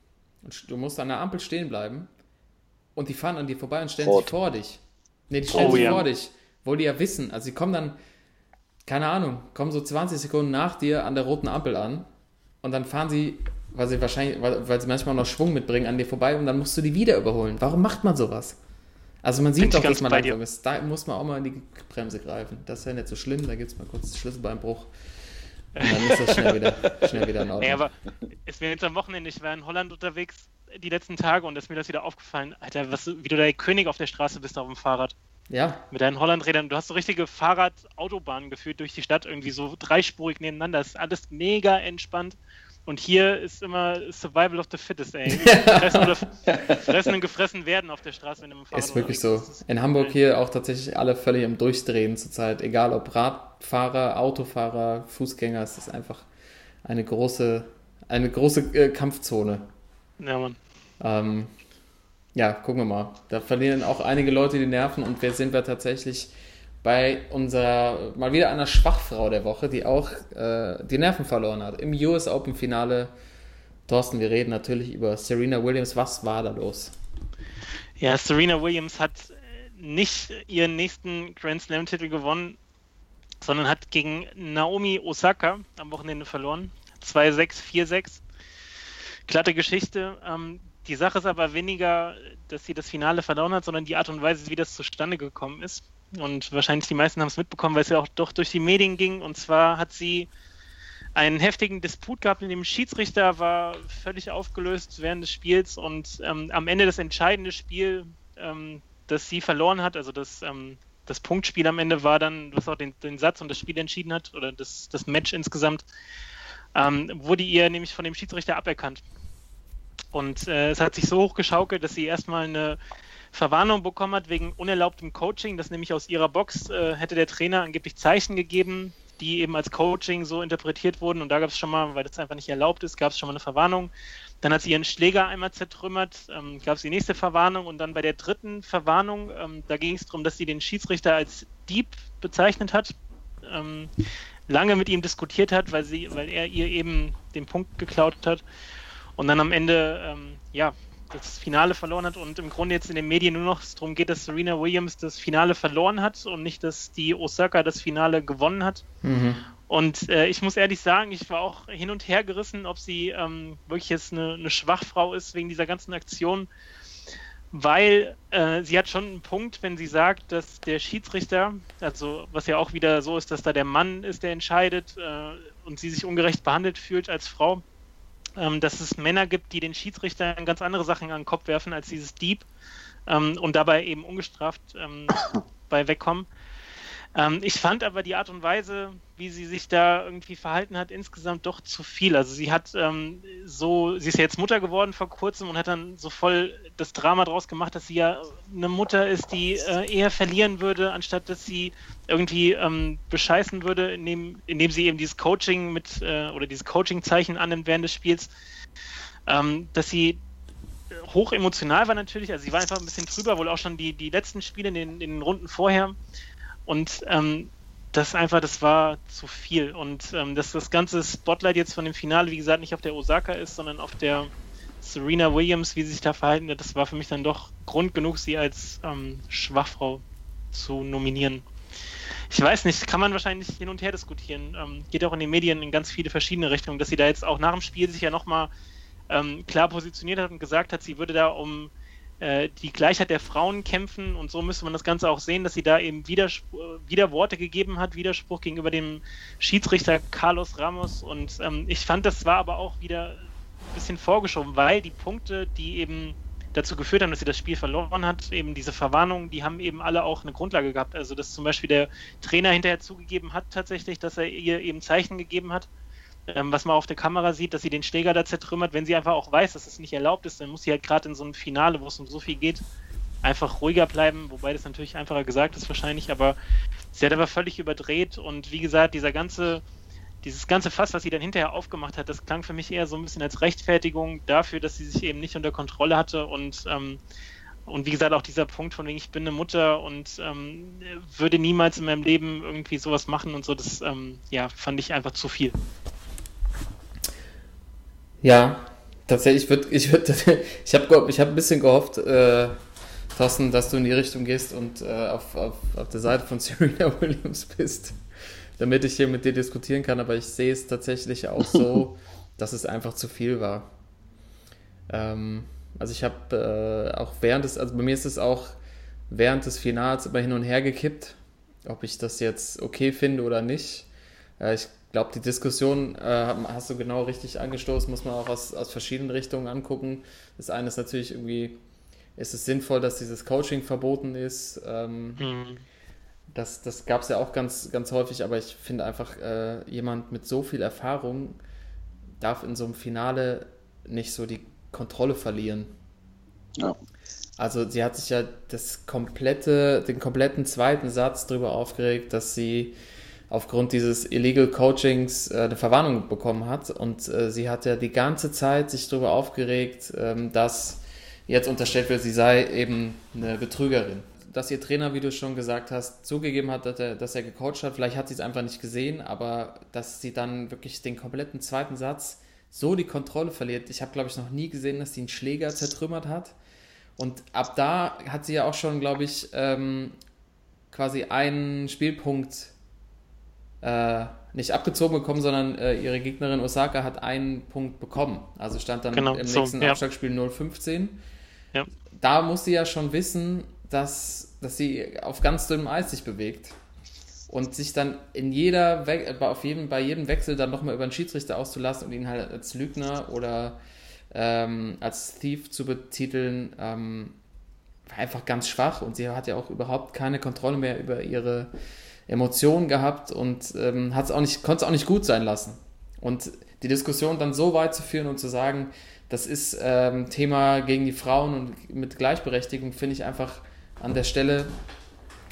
und du musst an der Ampel stehen bleiben und die fahren an dir vorbei und stellen Rot. sich vor dich. Ne, die stellen Oh, sich ja. vor dich, wo die ja wissen, also sie kommen dann, keine Ahnung, kommen so 20 Sekunden nach dir an der roten Ampel an und dann fahren sie, weil sie wahrscheinlich, weil, weil sie manchmal noch Schwung mitbringen, an dir vorbei und dann musst du die wieder überholen. Warum macht man sowas? Also man sieht doch, dass man langsam dir. ist. Da muss man auch mal in die Bremse greifen. Das ist ja nicht so schlimm, da gibt es mal kurz Schlüsselbeinbruch. Und dann ist das schnell wieder, schnell wieder in Ordnung. Nee, aber ist mir jetzt am Wochenende, ich war in Holland unterwegs die letzten Tage und ist mir das wieder aufgefallen. Alter, was, wie du der König auf der Straße bist auf dem Fahrrad. Ja, Mit deinen Hollandrädern. Du hast so richtige Fahrrad-Autobahnen geführt durch die Stadt, irgendwie so dreispurig nebeneinander. Das ist alles mega entspannt. Und hier ist immer Survival of the Fittest, ey. Fressen, oder, fressen und gefressen werden auf der Straße, wenn du dem Fahrrad ist wirklich so. In Hamburg hier auch tatsächlich alle völlig am Durchdrehen zurzeit. Egal ob Radfahrer, Autofahrer, Fußgänger, es ist einfach eine große, eine große äh, Kampfzone. Ja, Mann. Ähm, ja, gucken wir mal. Da verlieren auch einige Leute die Nerven und wer sind wir tatsächlich bei unserer, mal wieder einer Schwachfrau der Woche, die auch äh, die Nerven verloren hat. Im US Open Finale. Thorsten, wir reden natürlich über Serena Williams. Was war da los? Ja, Serena Williams hat nicht ihren nächsten Grand Slam-Titel gewonnen, sondern hat gegen Naomi Osaka am Wochenende verloren. 2-6, 4-6. Glatte Geschichte. Ähm, die Sache ist aber weniger, dass sie das Finale verloren hat, sondern die Art und Weise, wie das zustande gekommen ist. Und wahrscheinlich die meisten haben es mitbekommen, weil es ja auch doch durch die Medien ging. Und zwar hat sie einen heftigen Disput gehabt mit dem Schiedsrichter, war völlig aufgelöst während des Spiels und ähm, am Ende das entscheidende Spiel, ähm, das sie verloren hat, also das, ähm, das Punktspiel am Ende war dann, was auch den, den Satz und das Spiel entschieden hat, oder das, das Match insgesamt, ähm, wurde ihr nämlich von dem Schiedsrichter aberkannt. Und äh, es hat sich so hochgeschaukelt, dass sie erstmal eine Verwarnung bekommen hat wegen unerlaubtem Coaching, das nämlich aus ihrer Box äh, hätte der Trainer angeblich Zeichen gegeben, die eben als Coaching so interpretiert wurden. Und da gab es schon mal, weil das einfach nicht erlaubt ist, gab es schon mal eine Verwarnung. Dann hat sie ihren Schläger einmal zertrümmert, ähm, gab es die nächste Verwarnung und dann bei der dritten Verwarnung, ähm, da ging es darum, dass sie den Schiedsrichter als Dieb bezeichnet hat. Ähm, lange mit ihm diskutiert hat, weil, sie, weil er ihr eben den Punkt geklaut hat. Und dann am Ende, ähm, ja, das Finale verloren hat und im Grunde jetzt in den Medien nur noch darum geht, dass Serena Williams das Finale verloren hat und nicht, dass die Osaka das Finale gewonnen hat. Mhm. Und äh, ich muss ehrlich sagen, ich war auch hin und her gerissen, ob sie ähm, wirklich jetzt eine, eine, Schwachfrau ist wegen dieser ganzen Aktion, weil äh, sie hat schon einen Punkt, wenn sie sagt, dass der Schiedsrichter, also was ja auch wieder so ist, dass da der Mann ist, der entscheidet äh, und sie sich ungerecht behandelt fühlt als Frau, dass es Männer gibt, die den Schiedsrichtern ganz andere Sachen an den Kopf werfen als dieses Dieb ähm, und dabei eben ungestraft ähm, bei wegkommen. Ähm, ich fand aber die Art und Weise, wie sie sich da irgendwie verhalten hat, insgesamt doch zu viel. Also sie hat ähm, so, sie ist ja jetzt Mutter geworden vor kurzem und hat dann so voll das Drama draus gemacht, dass sie ja eine Mutter ist, die äh, eher verlieren würde, anstatt dass sie irgendwie ähm, bescheißen würde, indem, indem sie eben dieses Coaching mit äh, oder dieses Coaching-Zeichen annimmt während des Spiels. Ähm, dass sie hoch emotional war natürlich, also sie war einfach ein bisschen drüber, wohl auch schon die, die letzten Spiele in den, in den Runden vorher. Und ähm, das einfach, das war zu viel. Und ähm, dass das ganze Spotlight jetzt von dem Finale, wie gesagt, nicht auf der Osaka ist, sondern auf der Serena Williams, wie sie sich da verhalten, das war für mich dann doch Grund genug, sie als ähm, Schwachfrau zu nominieren. Ich weiß nicht, kann man wahrscheinlich hin und her diskutieren. Ähm, geht auch in den Medien in ganz viele verschiedene Richtungen, dass sie da jetzt auch nach dem Spiel sich ja nochmal ähm, klar positioniert hat und gesagt hat, sie würde da um äh, die Gleichheit der Frauen kämpfen und so müsste man das Ganze auch sehen, dass sie da eben Widerspruch, wieder Worte gegeben hat, Widerspruch gegenüber dem Schiedsrichter Carlos Ramos und ähm, ich fand, das war aber auch wieder ein bisschen vorgeschoben, weil die Punkte, die eben dazu geführt haben, dass sie das Spiel verloren hat, eben diese Verwarnungen, die haben eben alle auch eine Grundlage gehabt. Also dass zum Beispiel der Trainer hinterher zugegeben hat tatsächlich, dass er ihr eben Zeichen gegeben hat ähm, was man auf der Kamera sieht, dass sie den Schläger da zertrümmert, wenn sie einfach auch weiß, dass es nicht erlaubt ist, dann muss sie halt gerade in so einem Finale, wo es um so viel geht, einfach ruhiger bleiben, wobei das natürlich einfacher gesagt ist wahrscheinlich, aber sie hat aber völlig überdreht. Und wie gesagt, dieser ganze, dieses ganze Fass, was sie dann hinterher aufgemacht hat, das klang für mich eher so ein bisschen als Rechtfertigung dafür, dass sie sich eben nicht unter Kontrolle hatte. Und ähm, und wie gesagt, auch dieser Punkt von wegen, ich bin eine Mutter und ähm, würde niemals in meinem Leben irgendwie sowas machen und so, das ähm, ja, fand ich einfach zu viel. Ja, tatsächlich, ich würde, ich würde, ich habe ich hab ein bisschen gehofft, äh, Thorsten, dass du in die Richtung gehst und äh, auf, auf, auf der Seite von Serena Williams bist, damit ich hier mit dir diskutieren kann, aber ich sehe es tatsächlich auch so, dass es einfach zu viel war. Ähm, also ich habe äh, auch während des, also bei mir ist es auch während des Finals immer hin und her gekippt, ob ich das jetzt okay finde oder nicht. Äh, ich glaube, die Diskussion äh, hast du genau richtig angestoßen, muss man auch aus, aus verschiedenen Richtungen angucken. Das eine ist natürlich irgendwie, ist es sinnvoll, dass dieses Coaching verboten ist. Ähm, mhm. Das, das gab es ja auch ganz, ganz häufig, aber ich finde einfach, äh, jemand mit so viel Erfahrung darf in so einem Finale nicht so die Kontrolle verlieren. Ja. Also sie hat sich ja das komplette, den kompletten zweiten Satz darüber aufgeregt, dass sie aufgrund dieses Illegal Coachings äh, eine Verwarnung bekommen hat. Und äh, sie hat ja die ganze Zeit sich darüber aufgeregt, ähm, dass jetzt unterstellt wird, sie sei eben eine Betrügerin. Dass ihr Trainer, wie du schon gesagt hast, zugegeben hat, dass er, dass er gecoacht hat, vielleicht hat sie es einfach nicht gesehen, aber dass sie dann wirklich den kompletten zweiten Satz so die Kontrolle verliert. Ich habe, glaube ich, noch nie gesehen, dass sie einen Schläger zertrümmert hat. Und ab da hat sie ja auch schon, glaube ich, ähm, quasi einen Spielpunkt äh, nicht abgezogen bekommen, sondern äh, ihre Gegnerin Osaka hat einen Punkt bekommen. Also stand dann Genau, im so, nächsten ja. Aufschlagspiel 0-15. Ja. Da muss sie ja schon wissen, dass, dass sie auf ganz dünnem Eis sich bewegt. Und sich dann in jeder, We äh, auf jedem, bei jedem Wechsel dann nochmal über den Schiedsrichter auszulassen und ihn halt als Lügner oder ähm, als Thief zu betiteln, ähm, war einfach ganz schwach und sie hat ja auch überhaupt keine Kontrolle mehr über ihre Emotionen gehabt und ähm, auch nicht, konnte es auch nicht gut sein lassen. Und die Diskussion dann so weit zu führen und zu sagen, das ist ähm, Thema gegen die Frauen und mit Gleichberechtigung, finde ich einfach an der Stelle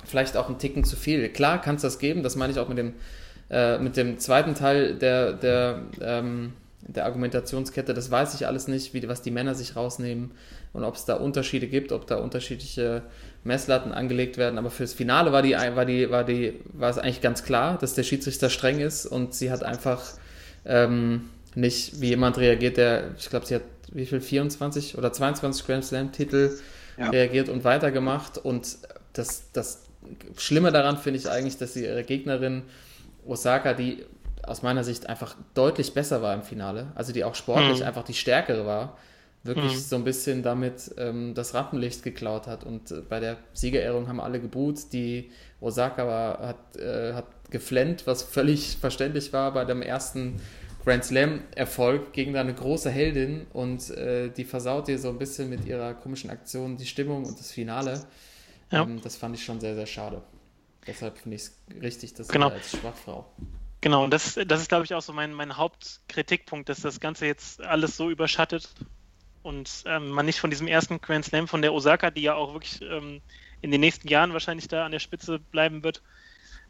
vielleicht auch ein Ticken zu viel. Klar kann es das geben, das meine ich auch mit dem, äh, mit dem zweiten Teil der, der, ähm, der Argumentationskette. Das weiß ich alles nicht, wie, was die Männer sich rausnehmen und ob es da Unterschiede gibt, ob da unterschiedliche Messlatten angelegt werden. Aber fürs Finale war, die, war, die, war, die, war es eigentlich ganz klar, dass der Schiedsrichter streng ist und sie hat einfach ähm, nicht wie jemand reagiert, der, ich glaube, sie hat wie viel, 24 oder 22 Grand Slam-Titel Ja. reagiert und weitergemacht. Und das, das Schlimme daran finde ich eigentlich, dass sie ihre Gegnerin Osaka, die aus meiner Sicht einfach deutlich besser war im Finale, also die auch sportlich Mhm. einfach die stärkere war, wirklich Mhm. so ein bisschen damit ähm, das Rampenlicht geklaut hat. Und äh, bei der Siegerehrung haben alle gebuht. Die Osaka war, hat, äh, hat geflennt, was völlig verständlich war bei dem ersten Grand Slam-Erfolg gegen deine große Heldin und äh, die versaut dir so ein bisschen mit ihrer komischen Aktion die Stimmung und das Finale. Ja. Ähm, das fand ich schon sehr, sehr schade. Deshalb finde ich es richtig, dass Genau. sie als Schwachfrau. Genau, und das, das ist, glaube ich, auch so mein, mein Hauptkritikpunkt, dass das Ganze jetzt alles so überschattet und ähm, man nicht von diesem ersten Grand Slam von der Osaka, die ja auch wirklich ähm, in den nächsten Jahren wahrscheinlich da an der Spitze bleiben wird,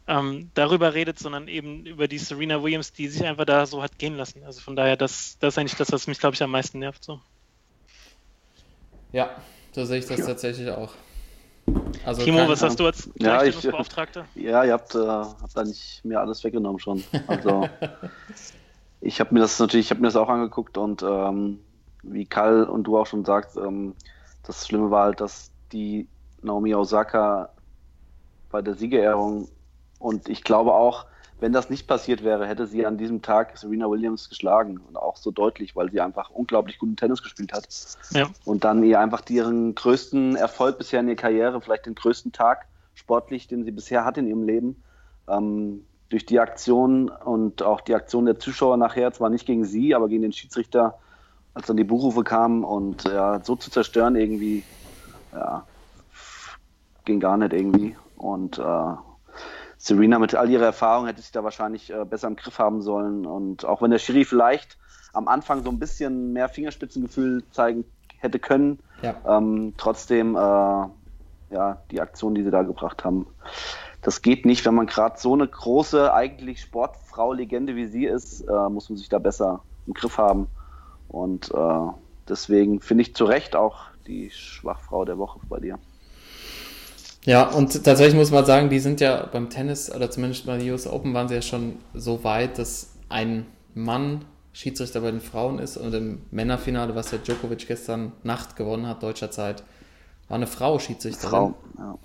ähm, darüber redet, sondern eben über die Serena Williams, die sich einfach da so hat gehen lassen. Also von daher, das, das ist eigentlich das, was mich, glaube ich, am meisten nervt. So. Ja, so sehe ich das tatsächlich auch. Also Timo, was hast du als Ja, ich-? Ja, ihr habt, äh, habt da nicht mir alles weggenommen schon. Also ich habe mir das natürlich, ich habe mir das auch angeguckt und ähm, wie Karl und du auch schon sagst, ähm, das Schlimme war halt, dass die Naomi Osaka bei der Siegerehrung und ich glaube auch, wenn das nicht passiert wäre, hätte sie an diesem Tag Serena Williams geschlagen und auch so deutlich, weil sie einfach unglaublich guten Tennis gespielt hat Ja. und dann ihr einfach ihren größten Erfolg bisher in ihrer Karriere, vielleicht den größten Tag sportlich, den sie bisher hat in ihrem Leben, ähm, durch die Aktion und auch die Aktion der Zuschauer nachher, zwar nicht gegen sie, aber gegen den Schiedsrichter, als dann die Buchrufe kamen und ja, so zu zerstören irgendwie, ja, ging gar nicht irgendwie. Und äh, Serena mit all ihrer Erfahrung hätte sich da wahrscheinlich äh, besser im Griff haben sollen. Und auch wenn der Schiri vielleicht am Anfang so ein bisschen mehr Fingerspitzengefühl zeigen hätte können, Ja. ähm, trotzdem, äh, ja, die Aktion, die sie da gebracht haben, das geht nicht, wenn man gerade so eine große, eigentlich Sportfrau-Legende wie sie ist, äh, muss man sich da besser im Griff haben. Und äh, deswegen finde ich zu Recht auch die Schwachfrau der Woche bei dir. Ja, und tatsächlich muss man sagen, die sind ja beim Tennis, oder zumindest bei den US Open waren sie ja schon so weit, dass ein Mann Schiedsrichter bei den Frauen ist und im Männerfinale, was ja Djokovic gestern Nacht gewonnen hat, deutscher Zeit, war eine Frau Schiedsrichterin. Frau, ja.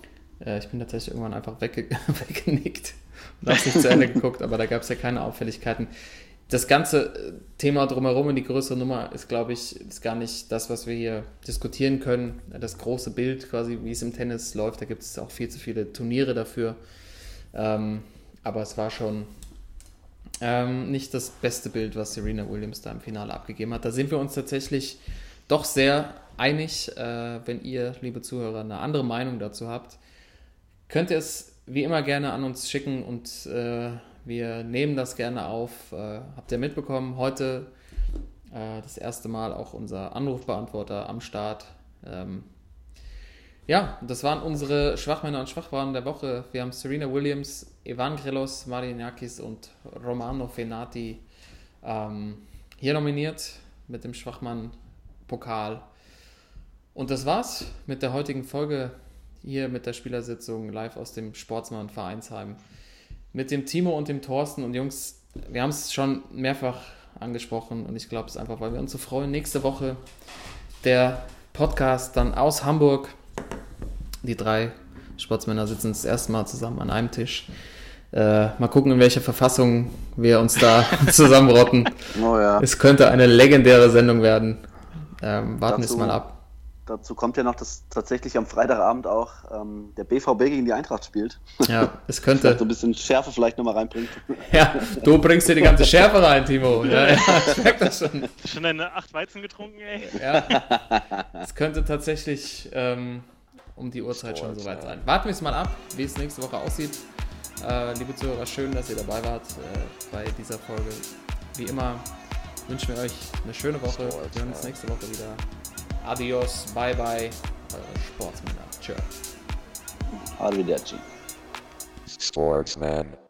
Äh, ich bin tatsächlich irgendwann einfach wegge weggenickt und habe nicht zu Ende geguckt, aber da gab es ja keine Auffälligkeiten. Das ganze äh, Thema drumherum in die größere Nummer ist, glaube ich, ist gar nicht das, was wir hier diskutieren können. Das große Bild quasi, wie es im Tennis läuft, da gibt es auch viel zu viele Turniere dafür. Ähm, aber es war schon ähm, nicht das beste Bild, was Serena Williams da im Finale abgegeben hat. Da sind wir uns tatsächlich doch sehr einig. Äh, wenn ihr, liebe Zuhörer, eine andere Meinung dazu habt, könnt ihr es wie immer gerne an uns schicken und äh, wir nehmen das gerne auf. Äh, habt ihr mitbekommen, heute äh, das erste Mal auch unser Anrufbeantworter am Start. Ähm, ja, das waren unsere Schwachmänner und Schwachwaren der Woche. Wir haben Serena Williams, Ivan Grelos, Marianakis und Romano Fenati ähm, hier nominiert mit dem Schwachmann-Pokal. Und das war's mit der heutigen Folge hier mit der Spielersitzung live aus dem Sportsmann Vereinsheim. Mit dem Timo und dem Thorsten und Jungs, wir haben es schon mehrfach angesprochen und ich glaube es einfach, weil wir uns so freuen. Nächste Woche der Podcast dann aus Hamburg. Die drei Sportsmänner sitzen das erste Mal zusammen an einem Tisch. Äh, mal gucken, in welcher Verfassung wir uns da zusammenrotten. Oh ja. Es könnte eine legendäre Sendung werden. Ähm, warten wir es mal ab. Dazu kommt ja noch, dass tatsächlich am Freitagabend auch ähm, der BVB gegen die Eintracht spielt. Ja, es könnte. so ein bisschen Schärfe vielleicht nochmal reinbringt. Ja, du bringst dir die ganze Schärfe rein, Timo. Ja, ja, ich merke das schon. Schon deine acht Weizen getrunken, ey? Ja. Es könnte tatsächlich ähm, um die Uhrzeit schon soweit sein. Warten wir es mal ab, wie es nächste Woche aussieht. Äh, liebe Zuhörer, schön, dass ihr dabei wart äh, bei dieser Folge. Wie immer wünschen wir euch eine schöne Woche. Wir hören uns nächste Woche wieder. Adios, bye bye, eure Sportsmänner. Tschö. Arrivederci. Sportsman.